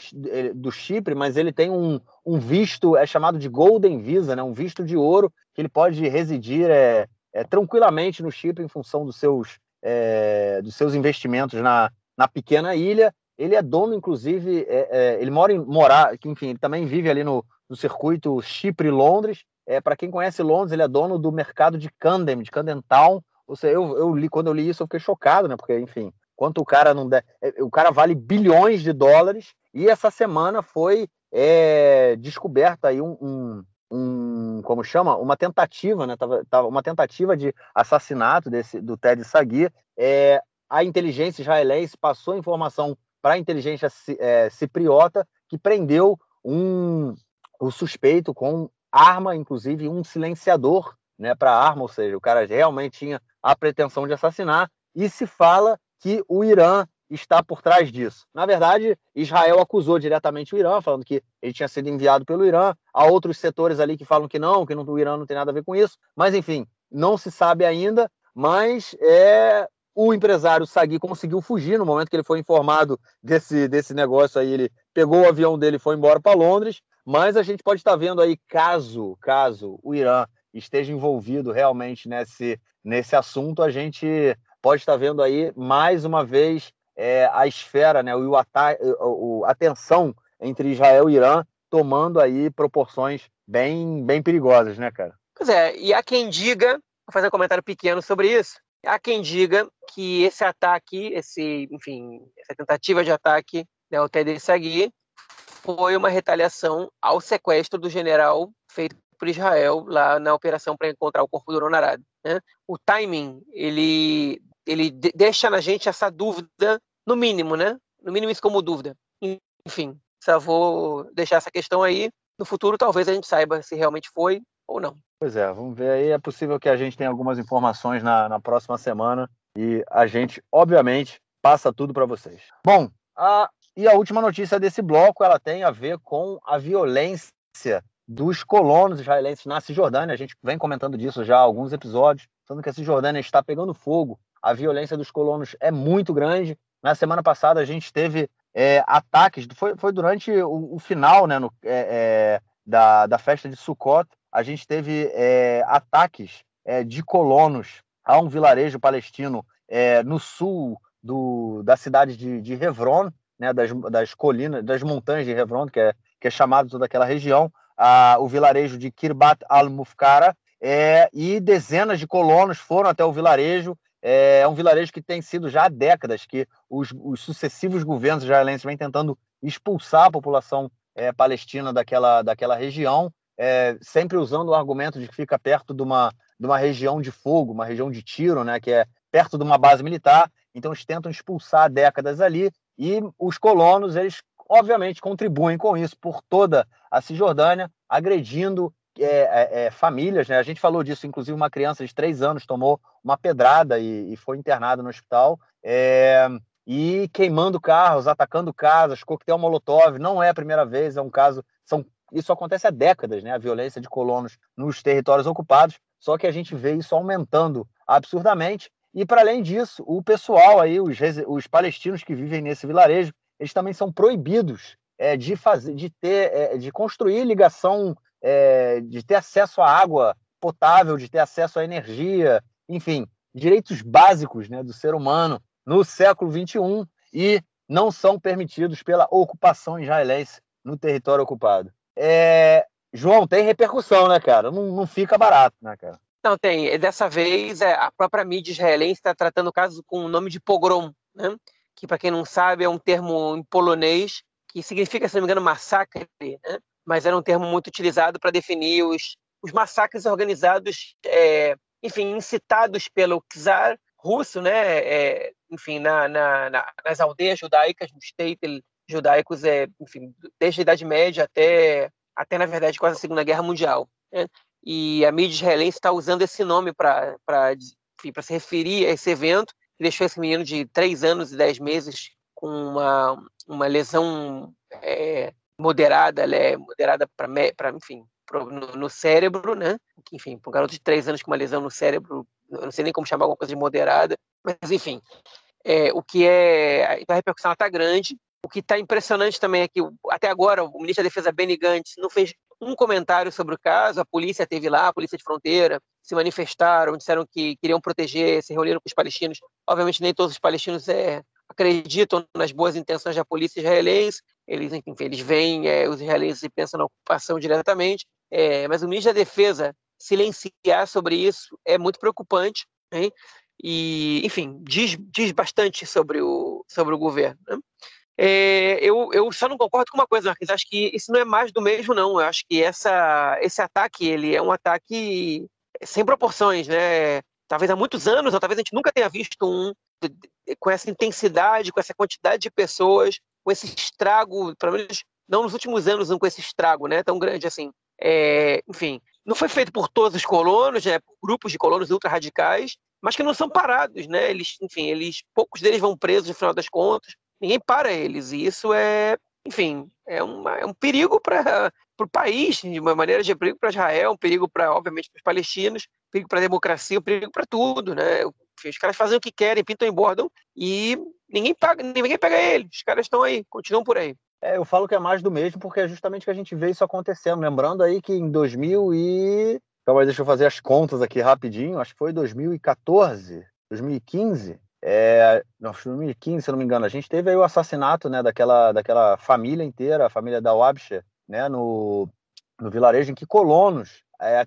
do Chipre, mas ele tem um, um visto, é chamado de Golden Visa, né, um visto de ouro, que ele pode residir é, é tranquilamente no Chipre em função dos seus, é, dos seus investimentos na, na pequena ilha. Ele é dono, inclusive, é, é, ele mora em morar, enfim, ele também vive ali no, no circuito Chipre-Londres. É, Para quem conhece Londres, ele é dono do mercado de Camden, de Camden Town. Ou seja, eu, eu li, quando eu li isso, eu fiquei chocado, né? Porque, enfim, quanto o cara não der. É, o cara vale bilhões de dólares. E essa semana foi é, descoberta aí um, um, um, como chama, uma tentativa, né? Tava, tava, uma tentativa de assassinato desse do Ted Sagui. É, a inteligência israelense passou informação para a inteligência é, cipriota que prendeu um, o suspeito com arma, inclusive um silenciador né, para arma, ou seja, o cara realmente tinha a pretensão de assassinar, e se fala que o Irã está por trás disso. Na verdade, Israel acusou diretamente o Irã, falando que ele tinha sido enviado pelo Irã. Há outros setores ali que falam que não, que não, o Irã não tem nada a ver com isso. Mas, enfim, não se sabe ainda. Mas é, o empresário Sagui conseguiu fugir no momento que ele foi informado desse, desse negócio aí. Ele pegou o avião dele e foi embora para Londres. Mas a gente pode estar vendo aí, caso, caso o Irã esteja envolvido realmente nesse, nesse assunto, a gente pode estar vendo aí mais uma vez é, a esfera, né, o, o, a tensão entre Israel e Irã tomando aí proporções bem, bem perigosas, né, cara? Pois é, e há quem diga, vou fazer um comentário pequeno sobre isso, há quem diga que esse ataque, esse, enfim, essa tentativa de ataque né, ao Ted Sagui foi uma retaliação ao sequestro do general feito por Israel lá na operação para encontrar o corpo do Ronarad. Né? O timing, ele, ele deixa na gente essa dúvida, no mínimo, né? No mínimo isso como dúvida. Enfim, só vou deixar essa questão aí. No futuro, talvez a gente saiba se realmente foi ou não. Pois é, vamos ver aí. É possível que a gente tenha algumas informações na, na próxima semana e a gente, obviamente, passa tudo para vocês. Bom, a e a última notícia desse bloco, ela tem a ver com a violência dos colonos israelenses na Cisjordânia. A gente vem comentando disso já há alguns episódios, falando que a Cisjordânia está pegando fogo. A violência dos colonos é muito grande. Na semana passada a gente teve é, ataques, foi, foi durante o, o final né, no, é, é, da, da festa de Sukkot, a gente teve é, ataques é, de colonos a um vilarejo palestino é, no sul do, da cidade de, de Hebron, né, das, das colinas, das montanhas de Hebron, que é, que é chamado toda aquela região, a, o vilarejo de Kirbat al-Mufkara, e dezenas de colonos foram até o vilarejo. É, é um vilarejo que tem sido já há décadas que os, os sucessivos governos israelenses vêm tentando expulsar a população é, palestina daquela, daquela região, é, sempre usando o argumento de que fica perto de uma, de uma região de fogo, uma região de tiro, né, que é perto de uma base militar. Então eles tentam expulsar décadas ali e os colonos, eles obviamente contribuem com isso por toda a Cisjordânia, agredindo é, é, é, famílias. Né? A gente falou disso, inclusive uma criança de três anos tomou uma pedrada e, e foi internada no hospital. É, e queimando carros, atacando casas, coquetel molotov, não é a primeira vez, é um caso. São, isso acontece há décadas, né? A violência de colonos nos territórios ocupados. Só que a gente vê isso aumentando absurdamente. E para além disso, o pessoal aí, os, os palestinos que vivem nesse vilarejo, eles também são proibidos é, de fazer, de ter, é, de construir ligação, é, de ter acesso à água potável, de ter acesso à energia, enfim, direitos básicos né, do ser humano no século XXI e não são permitidos pela ocupação israelense no território ocupado. É, João, tem repercussão, né, cara? Não, não fica barato, né, cara? Não, tem. Dessa vez, é, a própria mídia israelense está tratando o caso com o nome de pogrom, né? que, para quem não sabe, é um termo em polonês que significa, se não me engano, massacre, né? Mas era um termo muito utilizado para definir os, os massacres organizados, é, enfim, incitados pelo czar russo, né? É, enfim, na, na, na, nas aldeias judaicas, nos states judaicos, é, enfim, desde a Idade Média até, até na verdade, quase a Segunda Guerra Mundial. Né? e a mídia israelense está usando esse nome para se referir a esse evento, deixou esse menino de 3 anos e 10 meses com uma, uma lesão é, moderada, ela é moderada para, enfim, pro, no, no, cérebro, né? Enfim, para um garoto de 3 anos com uma lesão no cérebro, eu não sei nem como chamar alguma coisa de moderada, mas enfim, é, o que é. Então a repercussão está grande. O que está impressionante também é que, até agora, o ministro da Defesa Benny Gantz não fez um comentário sobre o caso. A polícia teve lá, a polícia de fronteira, se manifestaram, disseram que queriam proteger, se reuniram com os palestinos. Obviamente, nem todos os palestinos é, acreditam nas boas intenções da polícia israelense. Eles, enfim, eles veem é, os israelenses e pensam na ocupação diretamente. É, mas o ministro da Defesa silenciar sobre isso é muito preocupante. Hein? E, enfim, diz, diz bastante sobre o, sobre o governo. Né? É, eu, eu só não concordo com uma coisa, Marquinhos. Acho que isso não é mais do mesmo, não. Eu acho que essa, esse ataque ele é um ataque sem proporções, né? Talvez há muitos anos, ou talvez a gente nunca tenha visto um com essa intensidade, com essa quantidade de pessoas, com esse estrago, pelo menos não nos últimos anos, não com esse estrago, né? Tão grande assim. É, enfim, não foi feito por todos os colonos, né? Por grupos de colonos ultra radicais, mas que não são parados, né? Eles, enfim, eles, poucos deles vão presos no final das contas, ninguém para eles, e isso é, enfim, é, uma, é um perigo para o país, de uma maneira de perigo para Israel, um perigo para, obviamente, para os palestinos, um perigo para a democracia, um perigo para tudo, né? Os caras fazem o que querem, pintam e bordam, e ninguém paga, ninguém pega eles, os caras estão aí, continuam por aí. É, eu falo que é mais do mesmo porque é justamente que a gente vê isso acontecendo. Lembrando aí que em 2000 e Calma aí, deixa eu fazer as contas aqui rapidinho. Acho que foi 2014, 2015. É, não, 2015, se eu não me engano. A gente teve aí o assassinato né, daquela, daquela família inteira, a família da Wabshe, né, no, no vilarejo em que colonos é,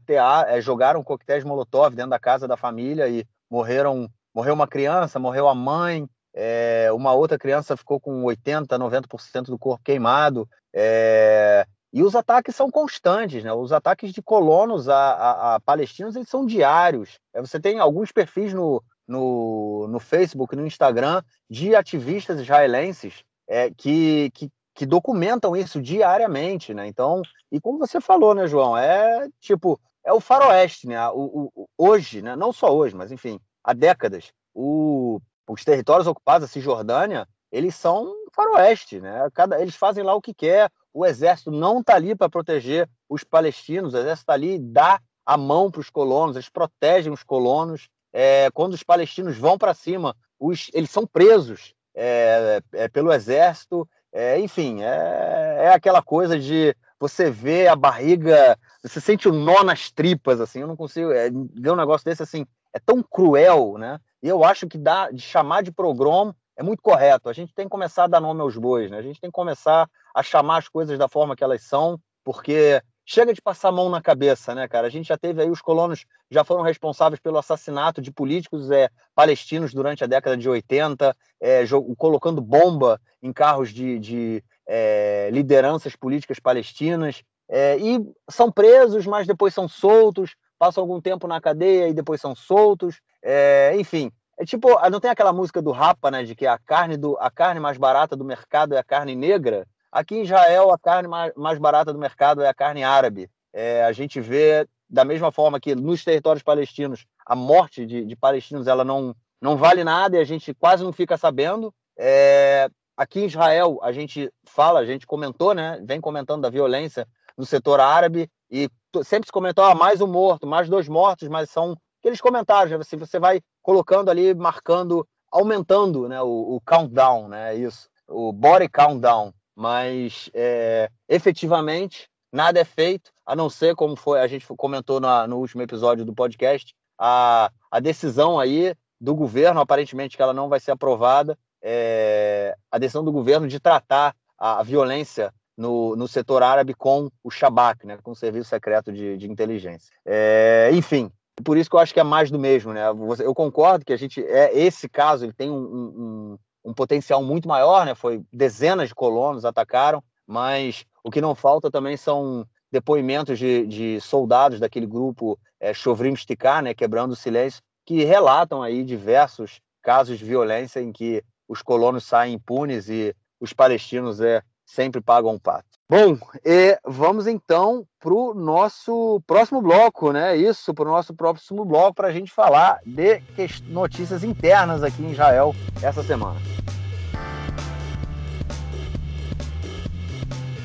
é, jogaram coquetéis Molotov dentro da casa da família e morreram. Morreu uma criança, morreu a mãe, é, uma outra criança ficou com 80, 90% do corpo queimado. É, e os ataques são constantes, né? Os ataques de colonos a, a, a palestinos eles são diários. É, você tem alguns perfis no, no, no Facebook, no Instagram, de ativistas israelenses é, que, que, que, documentam isso diariamente, né? Então, e como você falou, né, João? É tipo, é o faroeste, né? O, o, hoje, né? Não só hoje, mas enfim, há décadas, o, os territórios ocupados, a Cisjordânia, eles são faroeste, né? Cada, eles fazem lá o que quer, o exército não está ali para proteger os palestinos, o exército está ali e dá a mão para os colonos, eles protegem os colonos. É, quando os palestinos vão para cima, os, eles são presos é, é, pelo exército. É, enfim, é, é, aquela coisa de você ver a barriga, você sente o um nó nas tripas, assim. Eu não consigo é, ver um negócio desse assim. É tão cruel, né? E eu acho que dá de chamar de progrom é muito correto. A gente tem que começar a dar nome aos bois, né? A gente tem que começar a chamar as coisas da forma que elas são, porque chega de passar a mão na cabeça, né, cara? A gente já teve aí os colonos já foram responsáveis pelo assassinato de políticos é, palestinos durante a década de 80, é, colocando bomba em carros de, de é, lideranças políticas palestinas. É, e são presos, mas depois são soltos, passam algum tempo na cadeia e depois são soltos. É, enfim, é tipo, não tem aquela música do Rapa, né? De que a carne, do, a carne mais barata do mercado é a carne negra. Aqui em Israel, a carne mais, barata do mercado é a carne árabe. É, a gente vê, da mesma forma que nos territórios palestinos, a morte de, de palestinos ela não, não vale nada e a gente quase não fica sabendo. É, aqui em Israel, a gente fala, a gente comentou, né? Vem comentando da violência no setor árabe e sempre se comentou ah, mais um morto, mais dois mortos, mas são aqueles comentários, você, você vai colocando ali, marcando, aumentando né, o, o countdown, né? Isso, o body countdown. Mas é, efetivamente nada é feito, a não ser como foi, a gente comentou na, no último episódio do podcast, a, a decisão aí do governo, aparentemente que ela não vai ser aprovada, é, a decisão do governo de tratar a, a violência no, no, setor árabe com o Shabak, né, com o Serviço Secreto de, de Inteligência. É, enfim, por isso que eu acho que é mais do mesmo, né? Eu concordo que a gente é esse caso ele tem um, um, um potencial muito maior, né? Foi dezenas de colonos atacaram, mas o que não falta também são depoimentos de, de soldados daquele grupo é, Chovrim Sticar, né? Quebrando o silêncio, que relatam aí diversos casos de violência em que os colonos saem impunes e os palestinos é, sempre pagam um pato. Bom, vamos então para o nosso próximo bloco, né? Isso, para o nosso próximo bloco, para a gente falar de notícias internas aqui em Israel essa semana.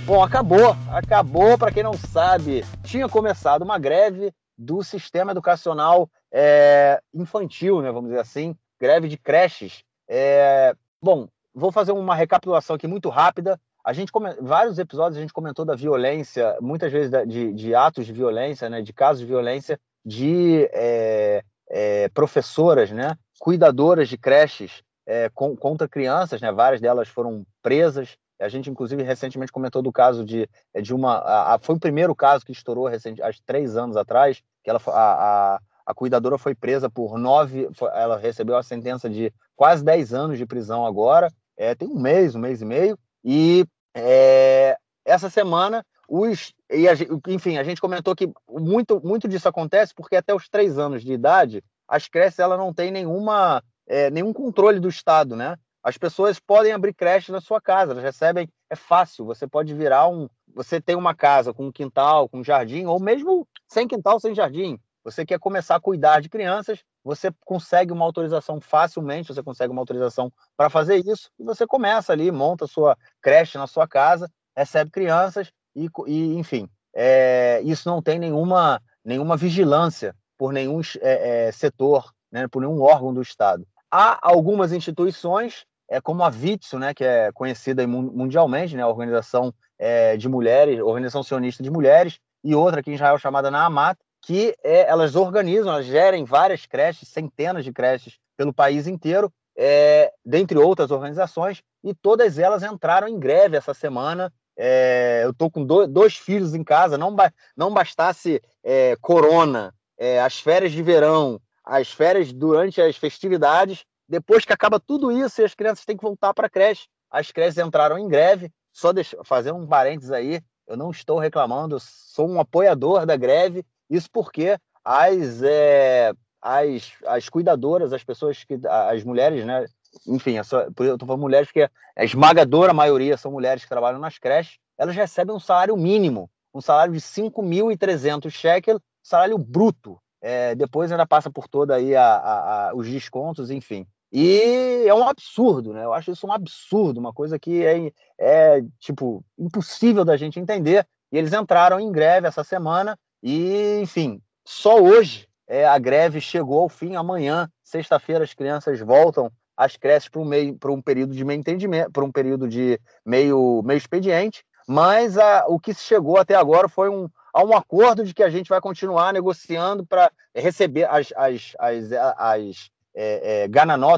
Bom, acabou, acabou, para quem não sabe, tinha começado uma greve do sistema educacional é, infantil, né, vamos dizer assim, greve de creches. É, bom, vou fazer uma recapitulação aqui muito rápida. A gente vários episódios a gente comentou da violência, muitas vezes de, de atos de violência, né, de casos de violência de é, é, professoras, né, cuidadoras de creches é, com, contra crianças, né, várias delas foram presas. A gente, inclusive, recentemente comentou do caso de, de uma. A, a, foi o primeiro caso que estourou recente, há três anos atrás, que ela, a, a, a cuidadora foi presa por nove. Ela recebeu a sentença de quase dez anos de prisão agora. É, tem um mês, um mês e meio. E é, essa semana, os. E a, enfim, a gente comentou que muito, muito disso acontece porque até os três anos de idade, as creches ela não tem nenhuma, é, nenhum controle do Estado, né? As pessoas podem abrir creche na sua casa, elas recebem, é fácil, você pode virar um, você tem uma casa com um quintal, com um jardim, ou mesmo sem quintal, sem jardim, você quer começar a cuidar de crianças, você consegue uma autorização facilmente, você consegue uma autorização para fazer isso, e você começa ali, monta sua creche na sua casa, recebe crianças, e, e enfim, é, isso não tem nenhuma, nenhuma vigilância por nenhum é, é, setor, né, por nenhum órgão do Estado. Há algumas instituições, é, como a Vitsu, né, que é conhecida mundialmente, né, a organização é, de mulheres, organização sionista de mulheres, e outra aqui em Israel chamada Naamat, que é, elas organizam, elas gerem várias creches, centenas de creches pelo país inteiro, é, dentre outras organizações, e todas elas entraram em greve essa semana. É, eu estou com do, dois filhos em casa, não, ba, não bastasse é, corona, é, as férias de verão, as férias durante as festividades, depois que acaba tudo isso e as crianças têm que voltar para a creche, as creches entraram em greve. Só deixa, fazer um parênteses aí, eu não estou reclamando, sou um apoiador da greve, isso porque as, é, as, as cuidadoras, as pessoas que. as mulheres, né? Enfim, eu estou falando mulheres porque a esmagadora maioria são mulheres que trabalham nas creches, elas recebem um salário mínimo, um salário de 5.300 shekel, salário bruto. É, depois ainda passa por toda aí a, a, a, os descontos, enfim. E é um absurdo, né? Eu acho isso um absurdo, uma coisa que é, é tipo impossível da gente entender. E eles entraram em greve essa semana e, enfim, só hoje é, a greve chegou ao fim. Amanhã, sexta-feira, as crianças voltam às creches para um meio, para um período de meio entendimento, para um período de meio, meio expediente. Mas a, o que se chegou até agora foi um, a um acordo de que a gente vai continuar negociando para receber as, as, as, as é, é,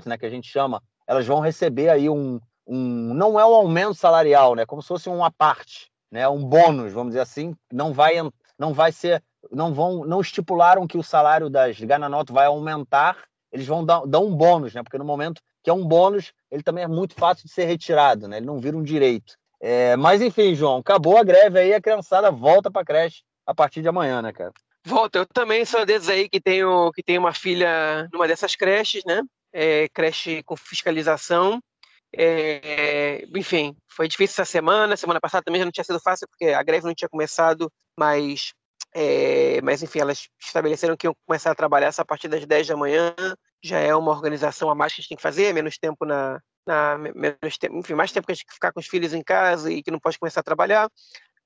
né, que a gente chama, elas vão receber aí um, um não é um aumento salarial, né, como se fosse uma parte, né, um bônus, vamos dizer assim, não vai não vai ser, não vão, não estipularam que o salário das Gananot vai aumentar, eles vão dar, dar um bônus, né, porque no momento que é um bônus, ele também é muito fácil de ser retirado, né, ele não vira um direito. É, mas enfim, João, acabou a greve aí, a criançada volta para creche a partir de amanhã, né, cara? Volta, eu também sou desses aí que tenho, que tenho uma filha numa dessas creches, né? É, creche com fiscalização. É, enfim, foi difícil essa semana. Semana passada também já não tinha sido fácil, porque a greve não tinha começado, mas, é, mas enfim, elas estabeleceram que iam começar a trabalhar essa partir das 10 da manhã. Já é uma organização a mais que a gente tem que fazer, menos tempo na. na menos tempo, enfim, mais tempo que a gente tem que ficar com os filhos em casa e que não pode começar a trabalhar.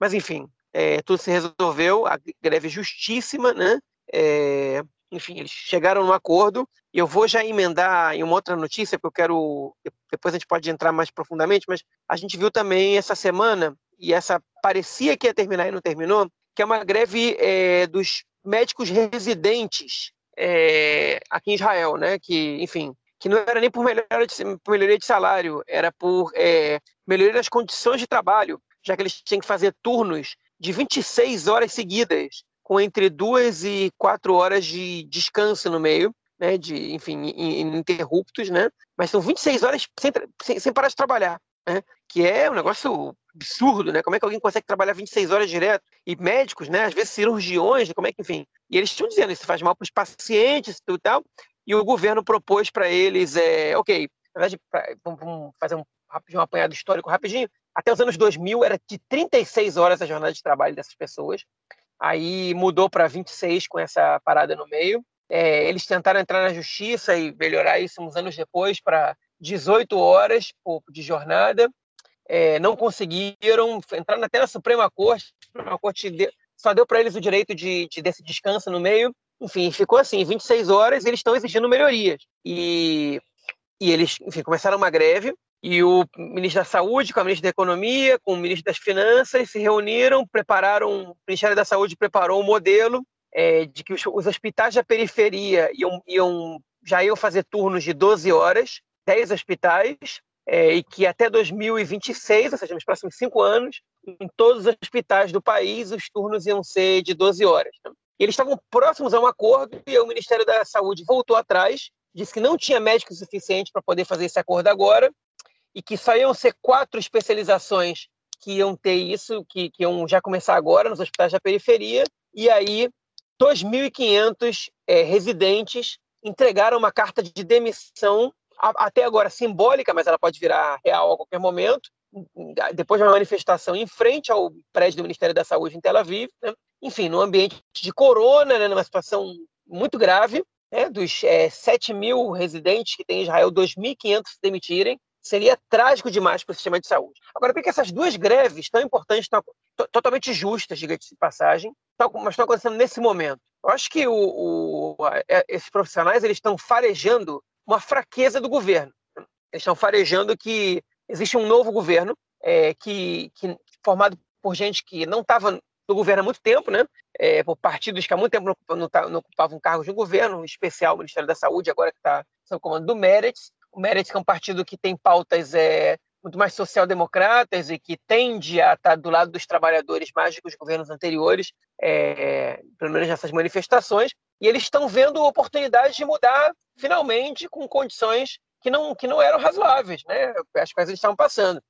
Mas enfim, é, tudo se resolveu, a greve justíssima, né? É, enfim, eles chegaram num acordo. Eu vou já emendar em uma outra notícia, porque eu quero. Depois a gente pode entrar mais profundamente, mas a gente viu também essa semana, e essa parecia que ia terminar e não terminou, que é uma greve é, dos médicos residentes é, aqui em Israel, né? Que, enfim, que não era nem por melhoria de, por melhoria de salário, era por é, melhoria das condições de trabalho, já que eles tinham que fazer turnos de 26 horas seguidas, com entre duas e quatro horas de descanso no meio, né, de, enfim, ininterruptos, né? Mas são 26 horas sem, sem, sem parar de trabalhar, né? Que é um negócio absurdo, né? Como é que alguém consegue trabalhar 26 horas direto? E médicos, né? Às vezes cirurgiões, como é que, enfim. E eles estão dizendo isso faz mal para os pacientes e tal. E o governo propôs para eles, é, ok, na verdade, pra, vamos fazer um, um apanhado histórico rapidinho. até os anos 2000 era de 36 horas a jornada de trabalho dessas pessoas. Aí mudou para 26 com essa parada no meio. É, eles tentaram entrar na justiça e melhorar isso uns anos depois para 18 horas de jornada. É, não conseguiram, entrar até na Suprema Corte. A Suprema Corte só deu para eles o direito de, de desse descanso no meio. Enfim, ficou assim, 26 horas, eles estão exigindo melhorias. E, e eles, enfim, começaram uma greve, e o ministro da Saúde com a ministra da Economia, com o ministro das Finanças, se reuniram, prepararam, o Ministério da Saúde preparou um modelo é, de que os, os, hospitais da periferia iam, iam, já iam fazer turnos de 12 horas, 10 hospitais, é, e que até 2026, ou seja, nos próximos cinco anos, em todos os hospitais do país, os turnos iam ser de 12 horas. Né? Eles estavam próximos a um acordo e o Ministério da Saúde voltou atrás, disse que não tinha médico suficiente para poder fazer esse acordo agora e que só iam ser quatro especializações que iam ter isso, que, que iam já começar agora nos hospitais da periferia, e aí 2.500 é, residentes entregaram uma carta de demissão, até agora simbólica, mas ela pode virar real a qualquer momento, depois de uma manifestação em frente ao prédio do Ministério da Saúde em Tel Aviv, né? enfim, num ambiente de corona, né? numa situação muito grave, né? dos é, 7 mil residentes que tem em Israel, 2.500 se demitirem, seria trágico demais para o sistema de saúde. Agora, por que essas duas greves tão importantes, tão, totalmente justas, diga-se de passagem, tão, mas estão acontecendo nesse momento? Eu acho que o, o, é, esses profissionais eles estão farejando uma fraqueza do governo. Eles estão farejando que existe um novo governo é, que, que, formado por gente que não estava no governo há muito tempo, né? É, por partidos que há muito tempo não, não, não ocupavam cargos de governo, em especial o Ministério da Saúde, agora que está sob comando do Meretz. O Meretz é um partido que tem pautas é, muito mais social-democratas e que tende a estar do lado dos trabalhadores mais que os governos anteriores, é, pelo menos nessas manifestações, e eles estão vendo oportunidades de mudar finalmente com condições que não, que não eram razoáveis, né? As coisas estavam passando.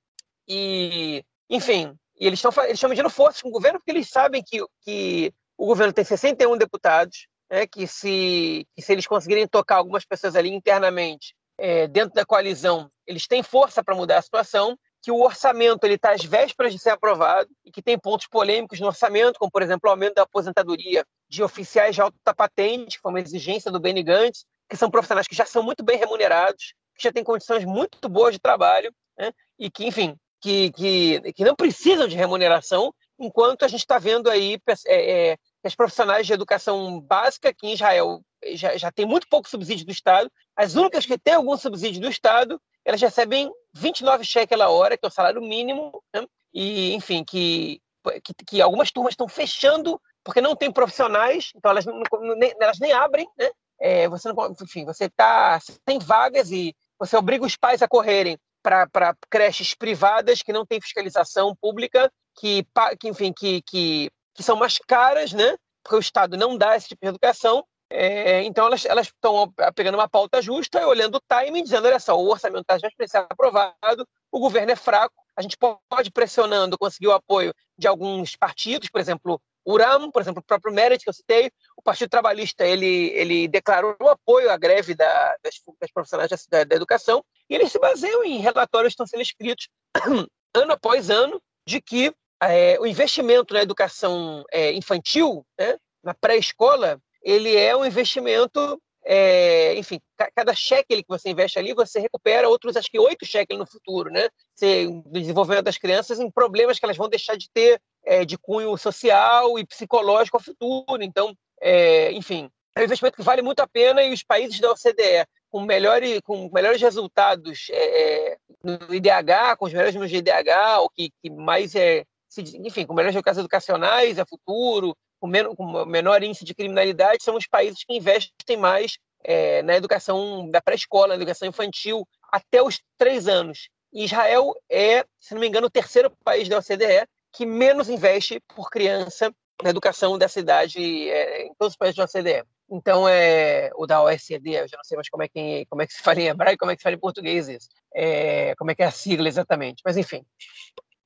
E, enfim, e eles estão eles estão medindo forças com o governo porque eles sabem que, que o governo tem 61 deputados, né, que, se, que se eles conseguirem tocar algumas pessoas ali internamente é, dentro da coalizão, eles têm força para mudar a situação, que o orçamento ele está às vésperas de ser aprovado e que tem pontos polêmicos no orçamento, como, por exemplo, o aumento da aposentadoria de oficiais de alta patente, que foi uma exigência do Benny Gantz, que são profissionais que já são muito bem remunerados, que já têm condições muito boas de trabalho, né? e que, enfim, que, que, que não precisam de remuneração, enquanto a gente está vendo aí é, é, as profissionais de educação básica, que em Israel já, já tem muito pouco subsídio do Estado, as únicas que têm algum subsídio do Estado, elas recebem 29 cheques a hora, que é o salário mínimo, né? e, enfim, que, que, que, algumas turmas estão fechando porque não tem profissionais, então elas, não, nem, elas nem abrem, né? É, você não, enfim, você tá sem vagas e você obriga os pais a correrem para creches privadas que não têm fiscalização pública, que, que enfim, que, que, que são mais caras, né? Porque o Estado não dá esse tipo de educação é, então elas estão pegando uma pauta justa, olhando o timing, dizendo: olha só, o orçamento está já ser aprovado, o governo é fraco, a gente pode pressionando conseguir o apoio de alguns partidos, por exemplo, o RAM, por exemplo, o próprio Merit que eu citei, o Partido Trabalhista ele, ele declarou o apoio à greve da, das, das, profissionais da, da, educação, e eles se baseiam em relatórios que estão sendo escritos ano após ano de que é, o investimento na educação é, infantil, né, na pré-escola, ele é um investimento, é, enfim, cada cheque que você investe ali, você recupera outros, acho que oito cheques no futuro, né? Você, desenvolvimento das crianças em problemas que elas vão deixar de ter é, de cunho social e psicológico ao futuro. Então, é, enfim, é um investimento que vale muito a pena e os países da OCDE com, melhores com melhores resultados é, é no IDH, com os melhores números de IDH, ou que, que mais é, enfim, com melhores resultados educacionais a futuro, com, men com menor índice de criminalidade são os países que investem mais é, na educação da pré-escola, na educação infantil, até os três anos. E Israel é, se não me engano, o terceiro país da OCDE que menos investe por criança na educação dessa idade é, em todos os países da OCDE. Então, é, o da OECD, eu já não sei mais como é que, como é que se fala em hebraico, como é que se fala em português isso. É, como é que é a sigla exatamente. Mas, enfim.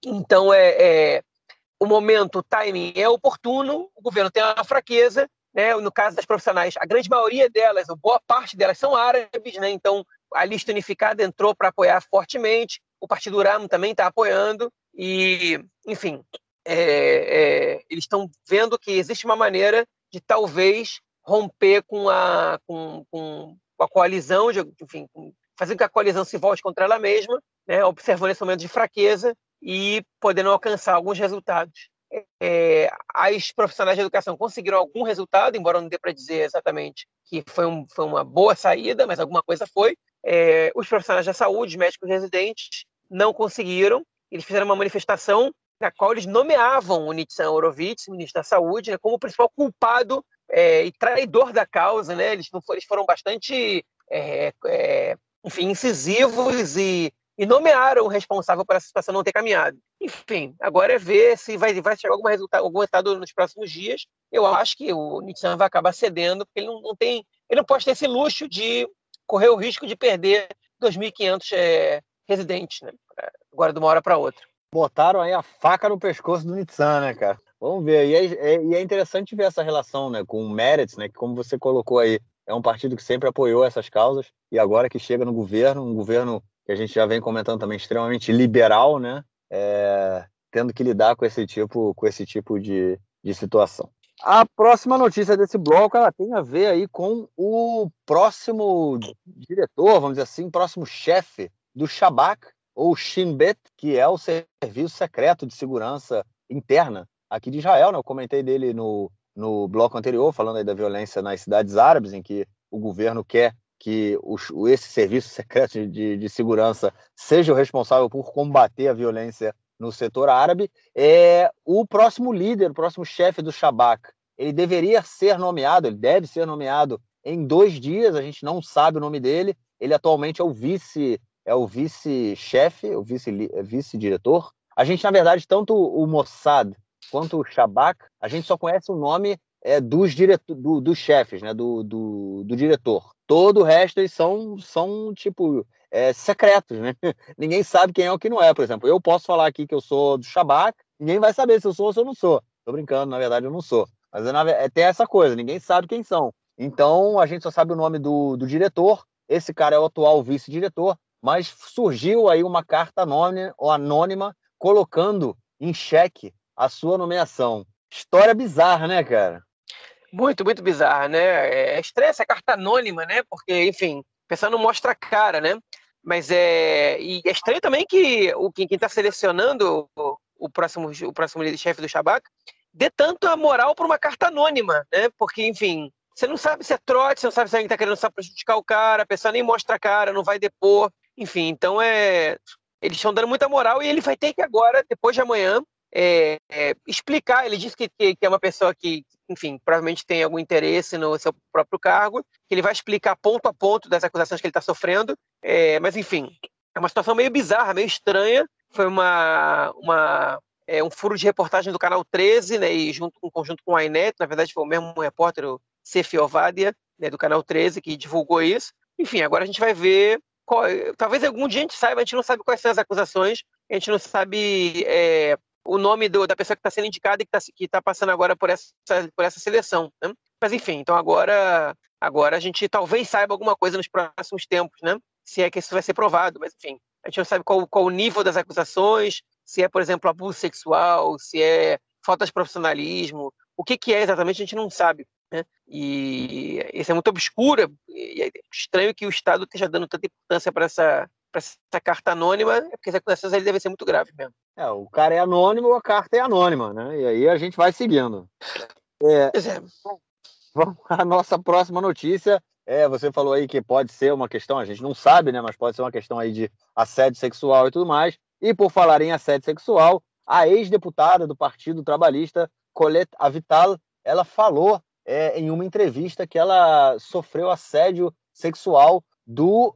Então, é, é o momento, o timing é oportuno, o governo tem uma fraqueza, né? no caso das profissionais, a grande maioria delas, ou boa parte delas, são árabes, né? então a lista unificada entrou para apoiar fortemente, o Partido Ram também está apoiando, e, enfim, é, é, eles estão vendo que existe uma maneira de talvez romper com a, com, com a coalizão, de, enfim, fazer com que a coalizão se volte contra ela mesma, né, observando esse momento de fraqueza e podendo alcançar alguns resultados. É, as profissionais de educação conseguiram algum resultado, embora não dê para dizer exatamente que foi, um, foi, uma boa saída, mas alguma coisa foi. É, os profissionais da saúde, médicos residentes, não conseguiram. Eles fizeram uma manifestação na qual eles nomeavam o Nitsan Horowitz, ministro da Saúde, né, como o principal culpado é, e traidor da causa. Né? Eles, foram, eles foram bastante, é, é, enfim, incisivos e, e, nomearam o responsável por essa situação não ter caminhado. Enfim, agora é ver se vai, vai chegar algum resultado, algum resultado nos próximos dias. Eu acho que o Nitsan vai acabar cedendo, porque ele não, não, tem, ele não pode ter esse luxo de correr o risco de perder 2.500 é, residentes, né? agora de uma hora para outra botaram aí a faca no pescoço do Nitsan, né, cara? Vamos ver. E é, é, é interessante ver essa relação, né, com o Meretz, né, que como você colocou aí, é um partido que sempre apoiou essas causas e agora que chega no governo, um governo que a gente já vem comentando também extremamente liberal, né, é, tendo que lidar com esse tipo, com esse tipo de, de situação. A próxima notícia desse bloco ela tem a ver aí com o próximo diretor, vamos dizer assim, próximo chefe do Shabak, ou Shin Bet, que é o serviço secreto de segurança interna aqui de Israel. Né? Eu comentei dele no, no bloco anterior, falando aí da violência nas cidades árabes, em que o governo quer que o, esse serviço secreto de, de segurança seja o responsável por combater a violência no setor árabe. É o próximo líder, o próximo chefe do Shabak, ele deveria ser nomeado, ele deve ser nomeado em dois dias. A gente não sabe o nome dele. Ele atualmente é o vice é o vice-chefe, o é vice-diretor. a gente, na verdade, tanto o Mossad quanto o Shabak, a gente só conhece o nome é, dos, direto, do, dos chefes, né, do, do, do, diretor. Todo o resto eles são, são tipo, é, secretos, né? Ninguém sabe quem é o que não é, por exemplo. Eu posso falar aqui que eu sou do Shabak, ninguém vai saber se eu sou ou se eu não sou. Tô brincando, na verdade eu não sou. Mas é, é, tem essa coisa, ninguém sabe quem são. Então a gente só sabe o nome do, do diretor, esse cara é o atual vice-diretor, mas surgiu aí uma carta anônima, ou anônima colocando em xeque a sua nomeação. História bizarra, né, cara? Muito, muito bizarra, né? É estranha essa carta anônima, né? Porque, enfim, a pessoa não mostra a cara, né? Mas é. E é estranho também que o, quem está selecionando o, o, próximo, o próximo líder-chefe do Shabak dê tanto a moral para uma carta anônima, né? Porque, enfim, você não sabe se é trote, você não sabe se alguém está querendo só prejudicar o cara, a pessoa nem mostra a cara, não vai depor. Enfim, então é. Eles estão dando muita moral e ele vai ter que agora, depois de amanhã, é, é, explicar. Ele disse que, que, é uma pessoa que, enfim, provavelmente tem algum interesse no seu próprio cargo, que ele vai explicar ponto a ponto das acusações que ele está sofrendo. É, mas, enfim, é uma situação meio bizarra, meio estranha. Foi uma, uma, é, um furo de reportagem do Canal 13, né, e junto, em conjunto com a Inet, na verdade foi o mesmo repórter, o Sefi Ovadia, né, do Canal 13, que divulgou isso. Enfim, agora a gente vai ver qual, talvez algum dia a gente saiba, a gente não sabe quais são as acusações, a gente não sabe é, o nome do, da pessoa que está sendo indicada e que está tá passando agora por essa, por essa seleção. Né? Mas enfim, então agora, agora a gente talvez saiba alguma coisa nos próximos tempos, né? Se é que isso vai ser provado, mas enfim, a gente não sabe qual, qual o nível das acusações, se é, por exemplo, abuso sexual, se é falta de profissionalismo, o que, que é exatamente a gente não sabe. Né? E isso é muito obscuro, e é estranho que o Estado esteja dando tanta importância para essa, essa carta anônima, é porque as acusações ali devem ser muito graves mesmo. É, o cara é anônimo, a carta é anônima, né? E aí a gente vai seguindo. É, é. Vamos à nossa próxima notícia. É, você falou aí que pode ser uma questão, a gente não sabe, né? Mas pode ser uma questão aí de assédio sexual e tudo mais. E por falar em assédio sexual, a ex-deputada do Partido Trabalhista, Colette Avital, ela falou é, em uma entrevista que ela sofreu assédio sexual do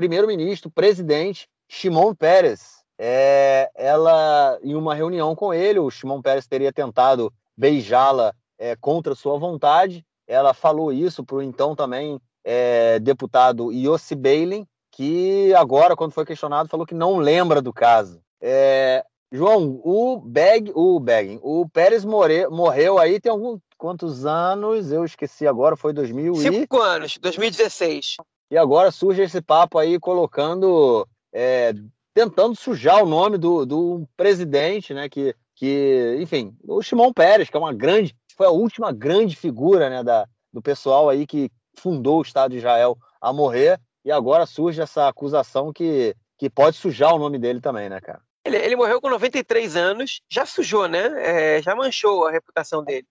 ex-primeiro-ministro, presidente Shimon Peres. É, ela, em uma reunião com ele, o Shimon Peres teria tentado beijá-la é, contra sua vontade. Ela falou isso para o então também é, deputado Yossi Beilin, que agora, quando foi questionado, falou que não lembra do caso. É, João, o Beg, o Begging, o Pérez more, morreu aí tem algum quantos anos? Eu esqueci agora, foi 2000 Cinco e... anos, 2016. E agora surge esse papo aí colocando é, tentando sujar o nome do, do presidente, né? Que, que, enfim, o Shimon Peres, que é uma grande, foi a última grande figura né, da, do pessoal aí que fundou o Estado de Israel a morrer, e agora surge essa acusação que, que pode sujar o nome dele também, né, cara? Ele, ele morreu com 93 anos, já sujou, né? É, já manchou a reputação dele.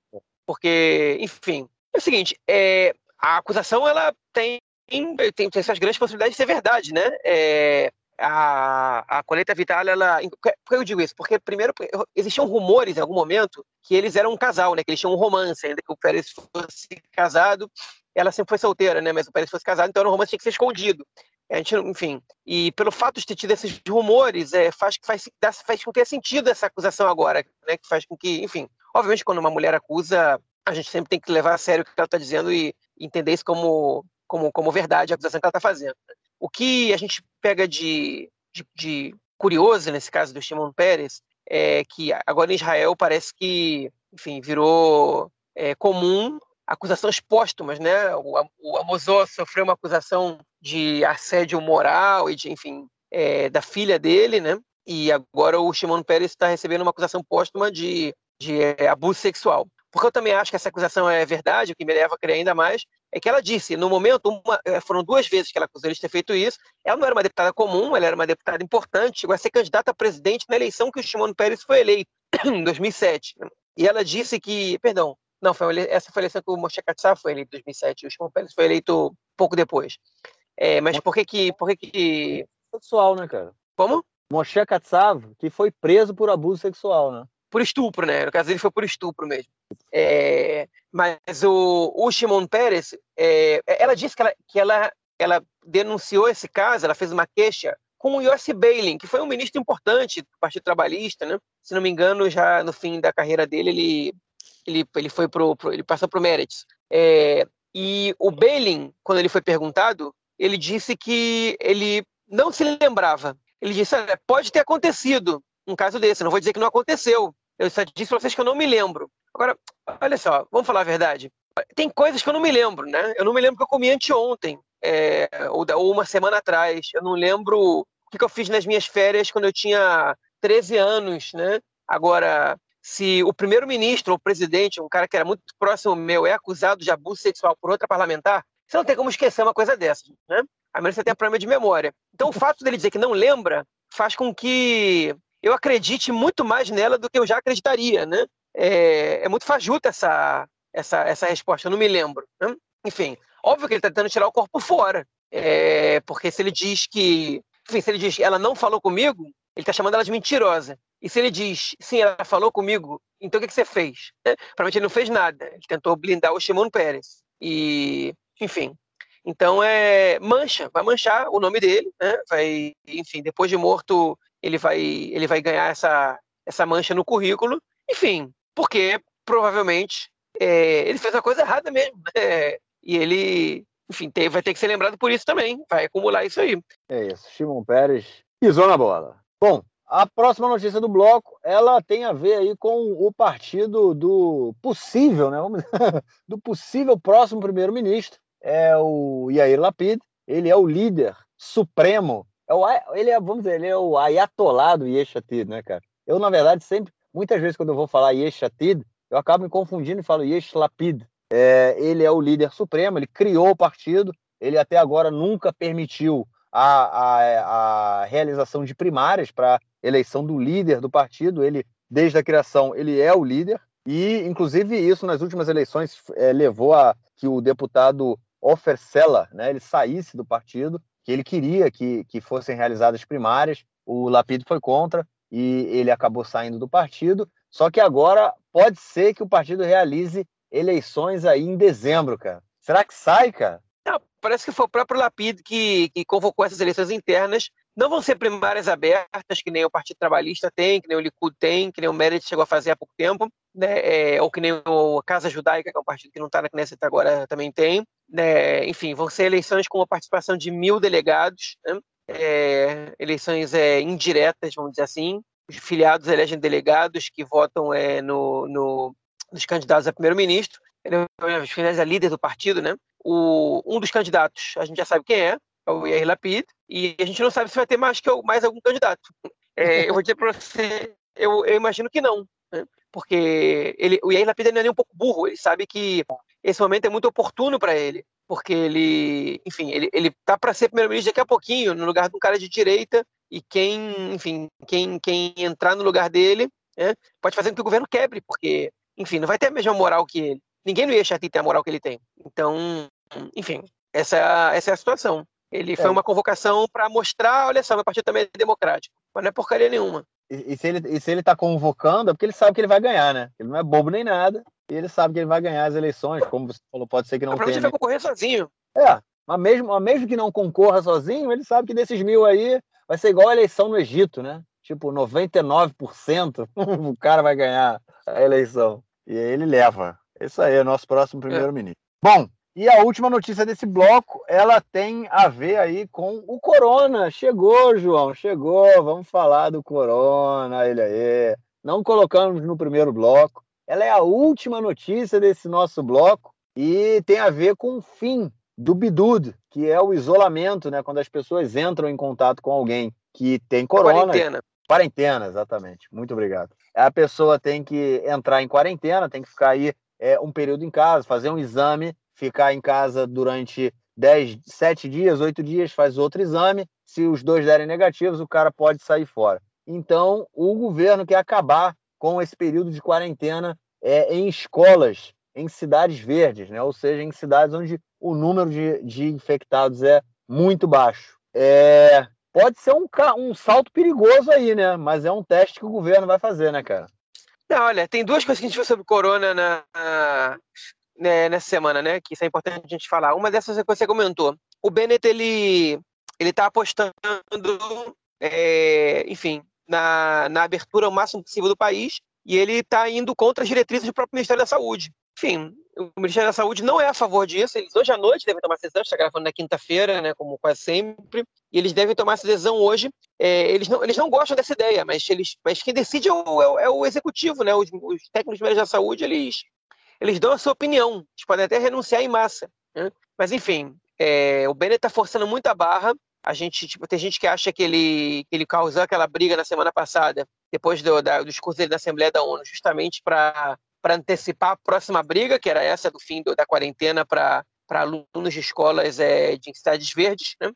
Porque, enfim, é o seguinte, é, a acusação ela tem, tem, tem essas grandes possibilidades de ser verdade, né? É, a, a colheita vital, ela. Por que eu digo isso? Porque, primeiro, existiam rumores em algum momento que eles eram um casal, né? Que eles tinham um romance, ainda que o Pérez fosse casado, ela sempre foi solteira, né? Mas o Pérez fosse casado, então o romance tinha que ser escondido. A gente, enfim, e pelo fato de ter tido esses rumores, é, faz, faz, faz com que tenha sentido essa acusação agora, né? Que faz com que, enfim, obviamente, quando uma mulher acusa, a gente sempre tem que levar a sério o que ela está dizendo e entender isso como, como, como verdade, a acusação que ela está fazendo. O que a gente pega de, de, de curioso nesse caso do Shimon Peres é que agora em Israel parece que, enfim, virou é, comum acusações póstumas, né? O, o Amozó sofreu uma acusação de assédio moral e de, enfim, é, da filha dele, né? E agora o Shimon Peres está recebendo uma acusação póstuma de, de é, abuso sexual. Porque eu também acho que essa acusação é verdade, o que me leva a crer ainda mais, é que ela disse, no momento, uma, é, foram duas vezes que ela acusou ele de ter feito isso, ela não era uma deputada comum, ela era uma deputada importante, chegou a ser candidata a presidente na eleição que o Shimon Peres foi eleito, em 2007. E ela disse que, perdão, não, foi, essa foi a eleição que o Moshe Katsav foi eleito em 2007, o Shimon Peres foi eleito pouco depois. É, mas por que que... Por que, que... Sexual, né, cara? Como? Moshe Katsav, que foi preso por abuso sexual, né? Por estupro, né? No caso dele foi por estupro mesmo. É, mas o, o Shimon Peres, é, ela disse que, ela, que ela, ela denunciou esse caso, ela fez uma queixa com o Yossi Beilin, que foi um ministro importante do Partido Trabalhista, né? Se não me engano, já no fim da carreira dele, ele, ele, ele foi pro, pro ele passou para o Meretz. É, e o Beilin, quando ele foi perguntado, ele disse que ele não se lembrava. Ele disse: pode ter acontecido um caso desse, não vou dizer que não aconteceu. Eu só disse para vocês que eu não me lembro. Agora, olha só, vamos falar a verdade. Tem coisas que eu não me lembro, né? Eu não me lembro que eu comi anteontem, é, ou, ou uma semana atrás. Eu não lembro o que eu fiz nas minhas férias quando eu tinha 13 anos, né? Agora, se o primeiro-ministro ou o presidente, um cara que era muito próximo meu, é acusado de abuso sexual por outra parlamentar, você não tem como esquecer uma coisa dessa, né? A menos que você tenha problema de memória. Então, o fato dele dizer que não lembra faz com que eu acredite muito mais nela do que eu já acreditaria, né? É, é muito fajuta essa, essa, essa resposta, eu não me lembro. Né? Enfim, óbvio que ele está tentando tirar o corpo fora, é, porque se ele diz que, enfim, se ele diz ela não falou comigo, ele está chamando ela de mentirosa. E se ele diz, sim, ela falou comigo, então o que, que você fez? É, provavelmente ele não fez nada. Ele tentou blindar o Shimon Pérez. E, enfim. Então é mancha, vai manchar o nome dele, né? Vai, enfim, depois de morto, ele vai, ele vai ganhar essa, essa mancha no currículo. Enfim, porque provavelmente é, ele fez a coisa errada mesmo. Né? E ele, enfim, tem, vai ter que ser lembrado por isso também. Vai acumular isso aí. É isso. Shimon Pérez pisou na bola. Bom, a próxima notícia do bloco, ela tem a ver aí com o partido do possível, né? Do possível próximo primeiro-ministro. É o Yair Lapid. Ele é o líder supremo é o, ele é, vamos dizer, ele é o ayatolá do Yeshatid, né, cara? Eu, na verdade, sempre, muitas vezes, quando eu vou falar Yeshatid, eu acabo me confundindo e falo Yesh Lapid. É, ele é o líder supremo, ele criou o partido, ele até agora nunca permitiu a, a, a realização de primárias para eleição do líder do partido. Ele, desde a criação, ele é o líder. E, inclusive, isso nas últimas eleições é, levou a que o deputado Ofer Sella, né, ele saísse do partido que ele queria que, que fossem realizadas primárias, o Lapido foi contra e ele acabou saindo do partido. Só que agora pode ser que o partido realize eleições aí em dezembro, cara. Será que sai, cara? Não, parece que foi o próprio Lapido que, que convocou essas eleições internas. Não vão ser primárias abertas, que nem o Partido Trabalhista tem, que nem o Likud tem, que nem o Meredith chegou a fazer há pouco tempo, né? É, ou que nem o Casa Judaica, que é um partido que não está na Knesset agora, também tem. Né, enfim, vão ser eleições com a participação de mil delegados, né, é, eleições é, indiretas, vamos dizer assim. Os filiados elegem delegados que votam é, no, no, nos candidatos a primeiro-ministro. Os filiados a líder do partido, né? O, um dos candidatos, a gente já sabe quem é, é o Yair Lapid, e a gente não sabe se vai ter mais, que, mais algum candidato. É, eu vou dizer para você, eu, eu, imagino que não, né? porque ele, o Yair Lapid não é nem um pouco burro, ele sabe que esse momento é muito oportuno para ele, porque ele, enfim, ele, ele tá para ser primeiro-ministro daqui a pouquinho, no lugar de um cara de direita, e quem, enfim, quem, quem entrar no lugar dele né, pode fazer com que o governo quebre, porque, enfim, não vai ter a mesma moral que ele. Ninguém no Yeshati tem a moral que ele tem. Então, enfim, essa, essa é a situação. Ele é. foi uma convocação para mostrar, olha só, meu partido também é democrático. Mas não é porcaria nenhuma. E, e, se ele, e se ele tá convocando, é porque ele sabe que ele vai ganhar, né? Ele não é bobo nem nada. E ele sabe que ele vai ganhar as eleições, como você falou, pode ser que não tenha. ele vai concorrer sozinho. É, mas mesmo, mas mesmo que não concorra sozinho, ele sabe que desses mil aí vai ser igual a eleição no Egito, né? Tipo, 99% o cara vai ganhar a eleição. E aí ele leva. Isso aí é nosso próximo primeiro-ministro. É. Bom, e a última notícia desse bloco, ela tem a ver aí com o Corona. Chegou, João, chegou. Vamos falar do Corona, ele aí. Não colocamos no primeiro bloco. Ela é a última notícia desse nosso bloco e tem a ver com o fim do bidud, que é o isolamento, né? Quando as pessoas entram em contato com alguém que tem corona. Quarentena. Quarentena, exatamente. Muito obrigado. A pessoa tem que entrar em quarentena, tem que ficar aí é, um período em casa, fazer um exame ficar em casa durante 10, 7 dias, 8 dias, faz outro exame. Se os dois derem negativos, o cara pode sair fora. Então, o governo quer acabar com esse período de quarentena é, em escolas, em cidades verdes, né? ou seja, em cidades onde o número de, de infectados é muito baixo. É, pode ser um, um salto perigoso aí, né? Mas é um teste que o governo vai fazer, né, cara? Não, olha, tem duas coisas que a gente viu sobre corona na, né, nessa semana, né? Que isso é importante a gente falar. Uma dessas que você comentou. O Bennett, ele, ele tá apostando, é, enfim, na, na abertura o máximo possível do país e ele está indo contra as diretrizes do próprio Ministério da Saúde. Enfim, o Ministério da Saúde não é a favor disso. Eles hoje à noite devem tomar decisão, está gravando na quinta-feira, né, como quase sempre, e eles devem tomar essa decisão hoje. É, eles, não, eles não gostam dessa ideia, mas, eles, mas quem decide é o, é é o executivo, né? Os, os técnicos da saúde, eles, eles dão a sua opinião, eles podem até renunciar em massa. Né? Mas, enfim, é, o Bennett está forçando muito a barra. A gente, tipo, tem gente que acha que ele, que ele causou aquela briga na semana passada, depois do, da, do discurso dele na Assembleia da ONU, justamente para antecipar a próxima briga, que era essa do fim do, da quarentena para alunos de escolas é, de cidades verdes, né?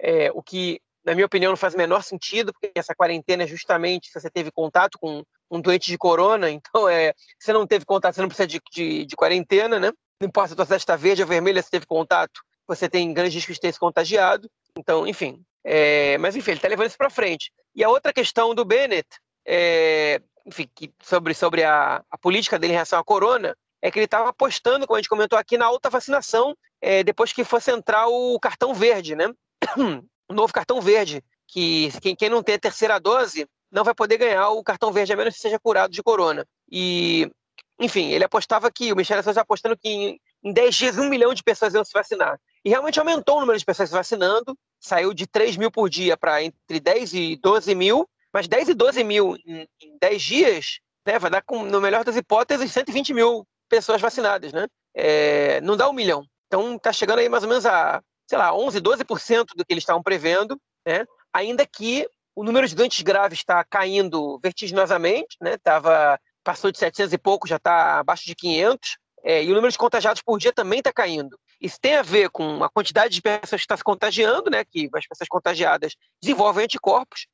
É, o que, na minha opinião, não faz o menor sentido, porque essa quarentena é justamente se você teve contato com um doente de corona, então é, você não teve contato, você não precisa de, de, de quarentena, né? Não importa se a tua está verde ou vermelha, se teve contato, você tem grandes riscos de ter se contagiado. Então, enfim. É, mas, enfim, ele está levando isso para frente. E a outra questão do Bennett, é, enfim, que, sobre, sobre a, a, política dele em relação à corona, é que ele estava apostando, como a gente comentou aqui, na alta vacinação, é, depois que fosse entrar o cartão verde, né? O novo cartão verde, que quem, quem não tem a terceira dose não vai poder ganhar o cartão verde a menos que seja curado de corona. E, enfim, ele apostava que, o Michel Souza apostando que em, em 10 dias um milhão de pessoas iam se vacinar. E realmente aumentou o número de pessoas se vacinando, saiu de 3 mil por dia para entre 10 e 12 mil, mas 10 e 12 mil em, em 10 dias né, vai dar, com, no melhor das hipóteses, 120 mil pessoas vacinadas, né? É, não dá um milhão. Então está chegando aí mais ou menos a, sei lá, 11, 12% do que eles estavam prevendo, né? Ainda que o número de doentes graves está caindo vertiginosamente, né? Tava, passou de 700 e pouco, já está abaixo de 500. É, e o número de contagiados por dia também está caindo. Isso tem a ver com a quantidade de pessoas que está se contagiando, né? Que as pessoas contagiadas desenvolvem anticorpos,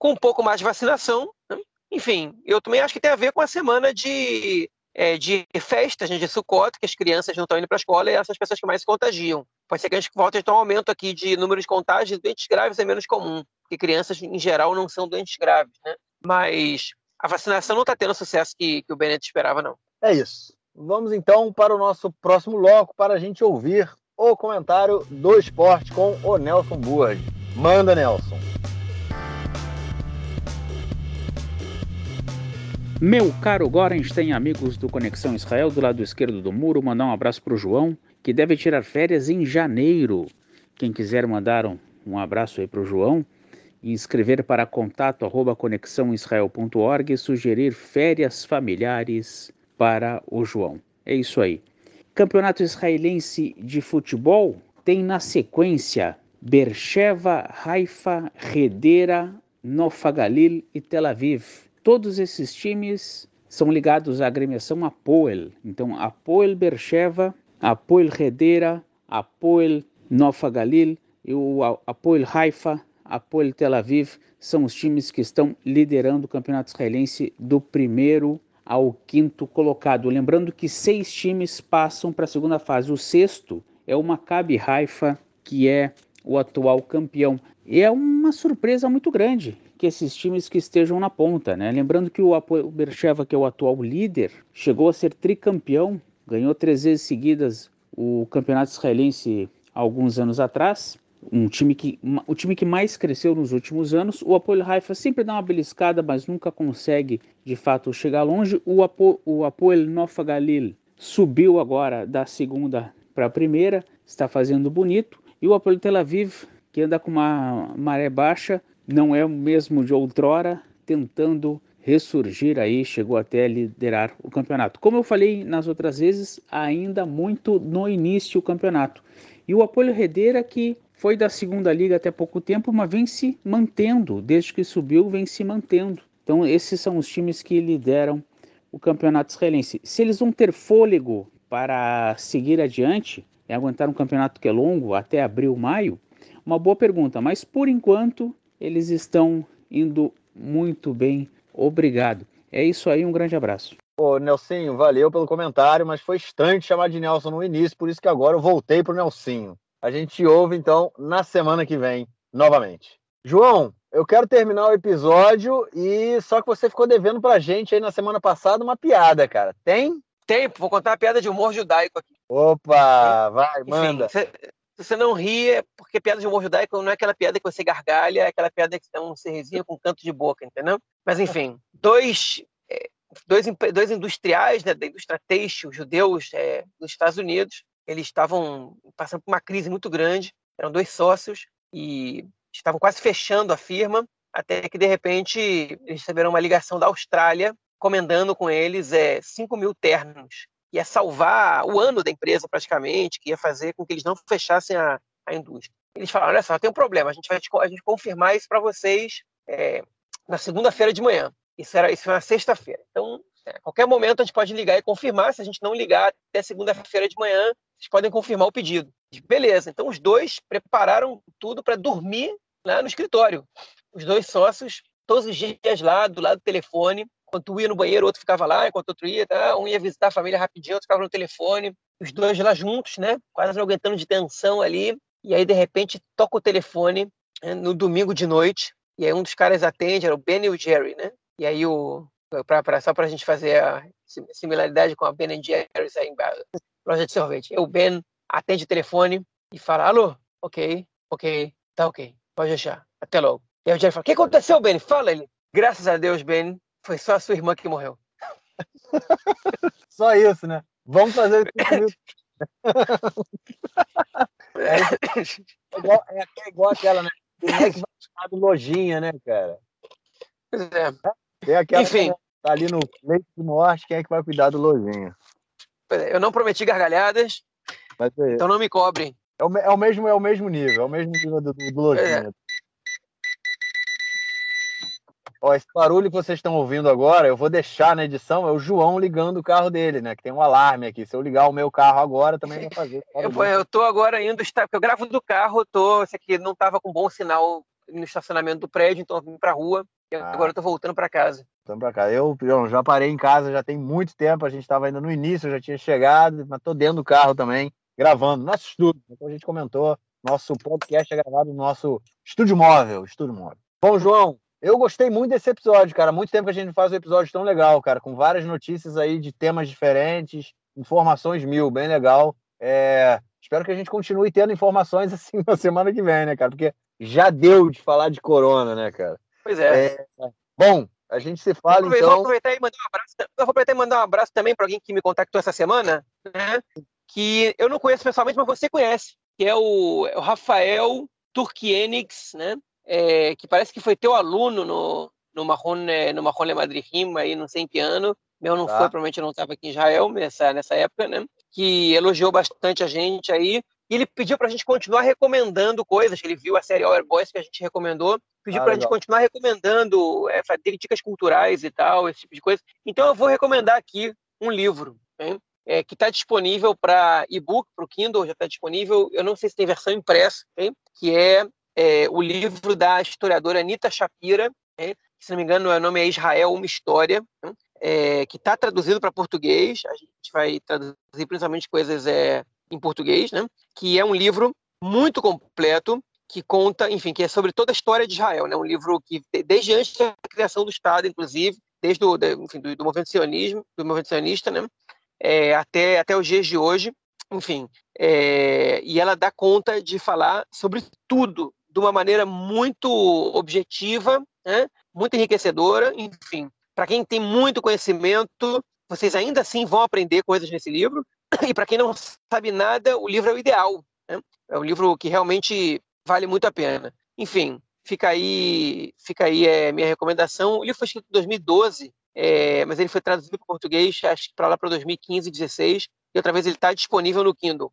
com um pouco mais de vacinação. Né? Enfim, eu também acho que tem a ver com a semana de, é, de festas né, de Sukkot, que as crianças não estão indo para a escola e essas pessoas que mais se contagiam. Pode ser que a gente volte a ter um aumento aqui de número de contágios, doentes graves é menos comum porque crianças, em geral, não são doentes graves, né? Mas a vacinação não está tendo o sucesso que, que o Bennett esperava, não. É isso. Vamos então para o nosso próximo bloco para a gente ouvir o comentário do esporte com o Nelson Burge. Manda, Nelson. Meu caro Gorenstein, amigos do Conexão Israel, do lado esquerdo do muro, mandar um abraço para o João, que deve tirar férias em janeiro. Quem quiser mandar um, um abraço aí para o João, e escrever para contato e sugerir férias familiares para o João. É isso aí. Campeonato Israelense de Futebol tem na sequência Bercheva, Haifa, Redera, Nofa Galil e Tel Aviv. Todos esses times são ligados à agremiação Apoel. Então, Apoel Bercheva, Apoel Redera, Apoel Nofa Galil e o Apoel Haifa, Apoel Tel Aviv são os times que estão liderando o campeonato israelense do primeiro ao quinto colocado. Lembrando que seis times passam para a segunda fase. O sexto é o Maccabi Haifa, que é o atual campeão. E é uma surpresa muito grande que esses times que estejam na ponta, né? Lembrando que o Bercheva, que é o atual líder, chegou a ser tricampeão, ganhou três vezes seguidas o campeonato israelense alguns anos atrás. Um time que, o time que mais cresceu nos últimos anos. O Apoel Haifa sempre dá uma beliscada, mas nunca consegue de fato chegar longe. O, Apo, o Apoel Nofa Galil subiu agora da segunda para a primeira, está fazendo bonito. E o Apoel Tel Aviv, que anda com uma maré baixa, não é o mesmo de outrora, tentando ressurgir aí, chegou até a liderar o campeonato. Como eu falei nas outras vezes, ainda muito no início do campeonato. E o Apoio Redeira que foi da segunda liga até pouco tempo, mas vem se mantendo, desde que subiu, vem se mantendo. Então esses são os times que lideram o campeonato israelense. Se eles vão ter fôlego para seguir adiante, e aguentar um campeonato que é longo até abril, maio? Uma boa pergunta, mas por enquanto eles estão indo muito bem. Obrigado. É isso aí, um grande abraço. Ô, Nelsinho, valeu pelo comentário, mas foi estranho chamar de Nelson no início, por isso que agora eu voltei pro Nelsinho. A gente ouve então na semana que vem, novamente. João, eu quero terminar o episódio e só que você ficou devendo pra gente aí na semana passada uma piada, cara. Tem? Tempo, vou contar uma piada de humor judaico aqui. Opa, vai, Enfim, manda. Se, se você não ri, é porque piada de humor judaico não é aquela piada que você gargalha, é aquela piada que dá um sorrisinho com canto de boca, entendeu? Mas enfim, dois, é, dois, dois industriais né, da indústria têxtil, judeus é, dos Estados Unidos, eles estavam passando por uma crise muito grande, eram dois sócios e estavam quase fechando a firma, até que de repente eles receberam uma ligação da Austrália comendando com eles é, 5 mil ternos. Ia salvar o ano da empresa, praticamente, que ia fazer com que eles não fechassem a, a indústria. Eles falaram: olha só, tem um problema, a gente vai a gente confirmar isso para vocês é, na segunda-feira de manhã. Isso era isso foi na sexta-feira. Então, a qualquer momento a gente pode ligar e confirmar. Se a gente não ligar até segunda-feira de manhã, vocês podem confirmar o pedido. Beleza. Então, os dois prepararam tudo para dormir lá no escritório. Os dois sócios, todos os dias lá, do lado do telefone, Enquanto um ia no banheiro, o outro ficava lá, enquanto o outro ia, tá? um ia visitar a família rapidinho, outro ficava no telefone, os dois lá juntos, né? Quase aguentando de tensão ali. E aí, de repente, toca o telefone né? no domingo de noite, e aí um dos caras atende, era o Ben e o Jerry, né? E aí, o, pra, pra, só para a gente fazer a similaridade com a Ben Jerry's aí em loja de sorvete. O Ben atende o telefone e fala, alô, ok, ok, tá ok, pode deixar, até logo. E aí o Jerry fala, o que aconteceu, Ben? Fala ele. Graças a Deus, Ben, foi só a sua irmã que morreu. só isso, né? Vamos fazer isso. é, é, igual, é, é igual aquela, né? Quem é que vai chamar do lojinha, né, cara? Pois é. Tem aquela Enfim. Que tá ali no leite de morte, quem é que vai cuidar do lojinha? É, eu não prometi gargalhadas, é então não me cobrem. É o, é o, mesmo, é o mesmo nível, é o mesmo nível do, do, do lojinha. É. Ó, esse barulho que vocês estão ouvindo agora, eu vou deixar na edição, é o João ligando o carro dele, né? Que tem um alarme aqui. Se eu ligar o meu carro agora, também vai fazer. eu, eu tô agora indo, porque eu gravo do carro, eu tô. Esse aqui não tava com bom sinal no estacionamento do prédio, então eu vim pra rua. E ah. agora eu tô voltando para casa. Voltando para casa. Eu, eu já parei em casa, já tem muito tempo. A gente estava ainda no início, eu já tinha chegado, mas tô dentro do carro também, gravando. Nosso estúdio, como a gente comentou, nosso podcast é gravado no nosso estúdio móvel. Estúdio móvel. Bom, João, eu gostei muito desse episódio, cara. Muito tempo que a gente faz um episódio tão legal, cara, com várias notícias aí de temas diferentes, informações mil, bem legal. É... Espero que a gente continue tendo informações assim na semana que vem, né, cara? Porque já deu de falar de corona, né, cara? Pois é. é... Bom, a gente se fala então. Vou aproveitar e mandar um abraço. Eu vou aproveitar e mandar um abraço também para alguém que me contactou essa semana, né? Que eu não conheço pessoalmente, mas você conhece, que é o, é o Rafael Turkienix, né? é, que parece que foi teu aluno no, no Marrone, é, no Marrone Madrihim, aí não sei em que ano, meu não tá. foi, provavelmente não estava aqui em Israel nessa, nessa época, né? Que elogiou bastante a gente aí. E ele pediu para a gente continuar recomendando coisas. Ele viu a série Our Boys que a gente recomendou, pediu ah, para a gente continuar recomendando, é, fazer dicas culturais e tal, esse tipo de coisa. Então eu vou recomendar aqui um livro, é, que está disponível para e-book, para o Kindle, já está disponível. Eu não sei se tem versão impressa, que é, é, o livro da historiadora Anita Shapira, que, se não me engano, o nome é Israel, uma história, é, que está traduzido para português. A gente vai traduzir principalmente coisas é, em português, né? Que é um livro muito completo que conta, enfim, que é sobre toda a história de Israel, né? Um livro que desde antes da criação do Estado, inclusive, desde o enfim, do, do movimento sionismo, do movimento sionista, né? É, até até os dias de hoje, enfim, é, e ela dá conta de falar sobre tudo de uma maneira muito objetiva, né? Muito enriquecedora, enfim. Para quem tem muito conhecimento, vocês ainda assim vão aprender coisas nesse livro. E para quem não sabe nada, o livro é o ideal. Né? É um livro que realmente vale muito a pena. Enfim, fica aí, fica aí é, minha recomendação. O livro foi escrito em 2012, é, mas ele foi traduzido para português, acho que para lá para 2015, 16. E outra vez ele está disponível no Kindle.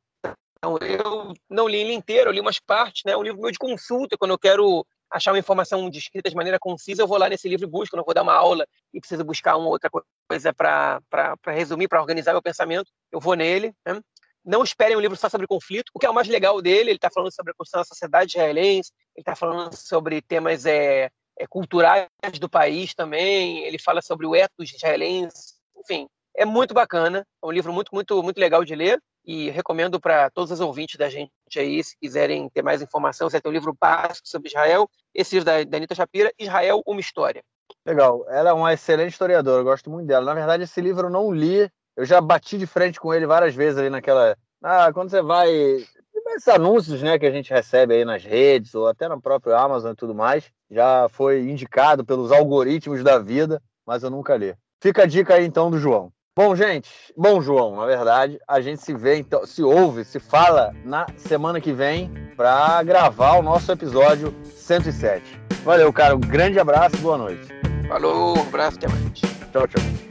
Então, eu não li ele inteiro, eu li umas partes, né? Um livro meu de consulta, quando eu quero achar uma informação descrita de maneira concisa, eu vou lá nesse livro e busco. Não vou dar uma aula e preciso buscar uma outra coisa para resumir, para organizar meu pensamento, eu vou nele. Né? Não esperem um livro só sobre conflito, o que é o mais legal dele. Ele está falando sobre a construção da sociedade israelense, ele está falando sobre temas é, é, culturais do país também, ele fala sobre o ethos israelense, enfim, é muito bacana. É um livro muito, muito, muito legal de ler e recomendo para todos os ouvintes da gente aí, se quiserem ter mais informação, você tem um livro básico sobre Israel, esse livro da, da Anitta Shapira, Israel, uma história. Legal, ela é uma excelente historiadora, eu gosto muito dela. Na verdade, esse livro eu não li, eu já bati de frente com ele várias vezes ali naquela. Ah, quando você vai. Esses anúncios né, que a gente recebe aí nas redes, ou até no próprio Amazon e tudo mais, já foi indicado pelos algoritmos da vida, mas eu nunca li. Fica a dica aí então do João. Bom, gente, bom, João, na verdade, a gente se vê, então, se ouve, se fala na semana que vem para gravar o nosso episódio 107. Valeu, cara, um grande abraço e boa noite. Falou, um abraço, até mais. Tchau, tchau.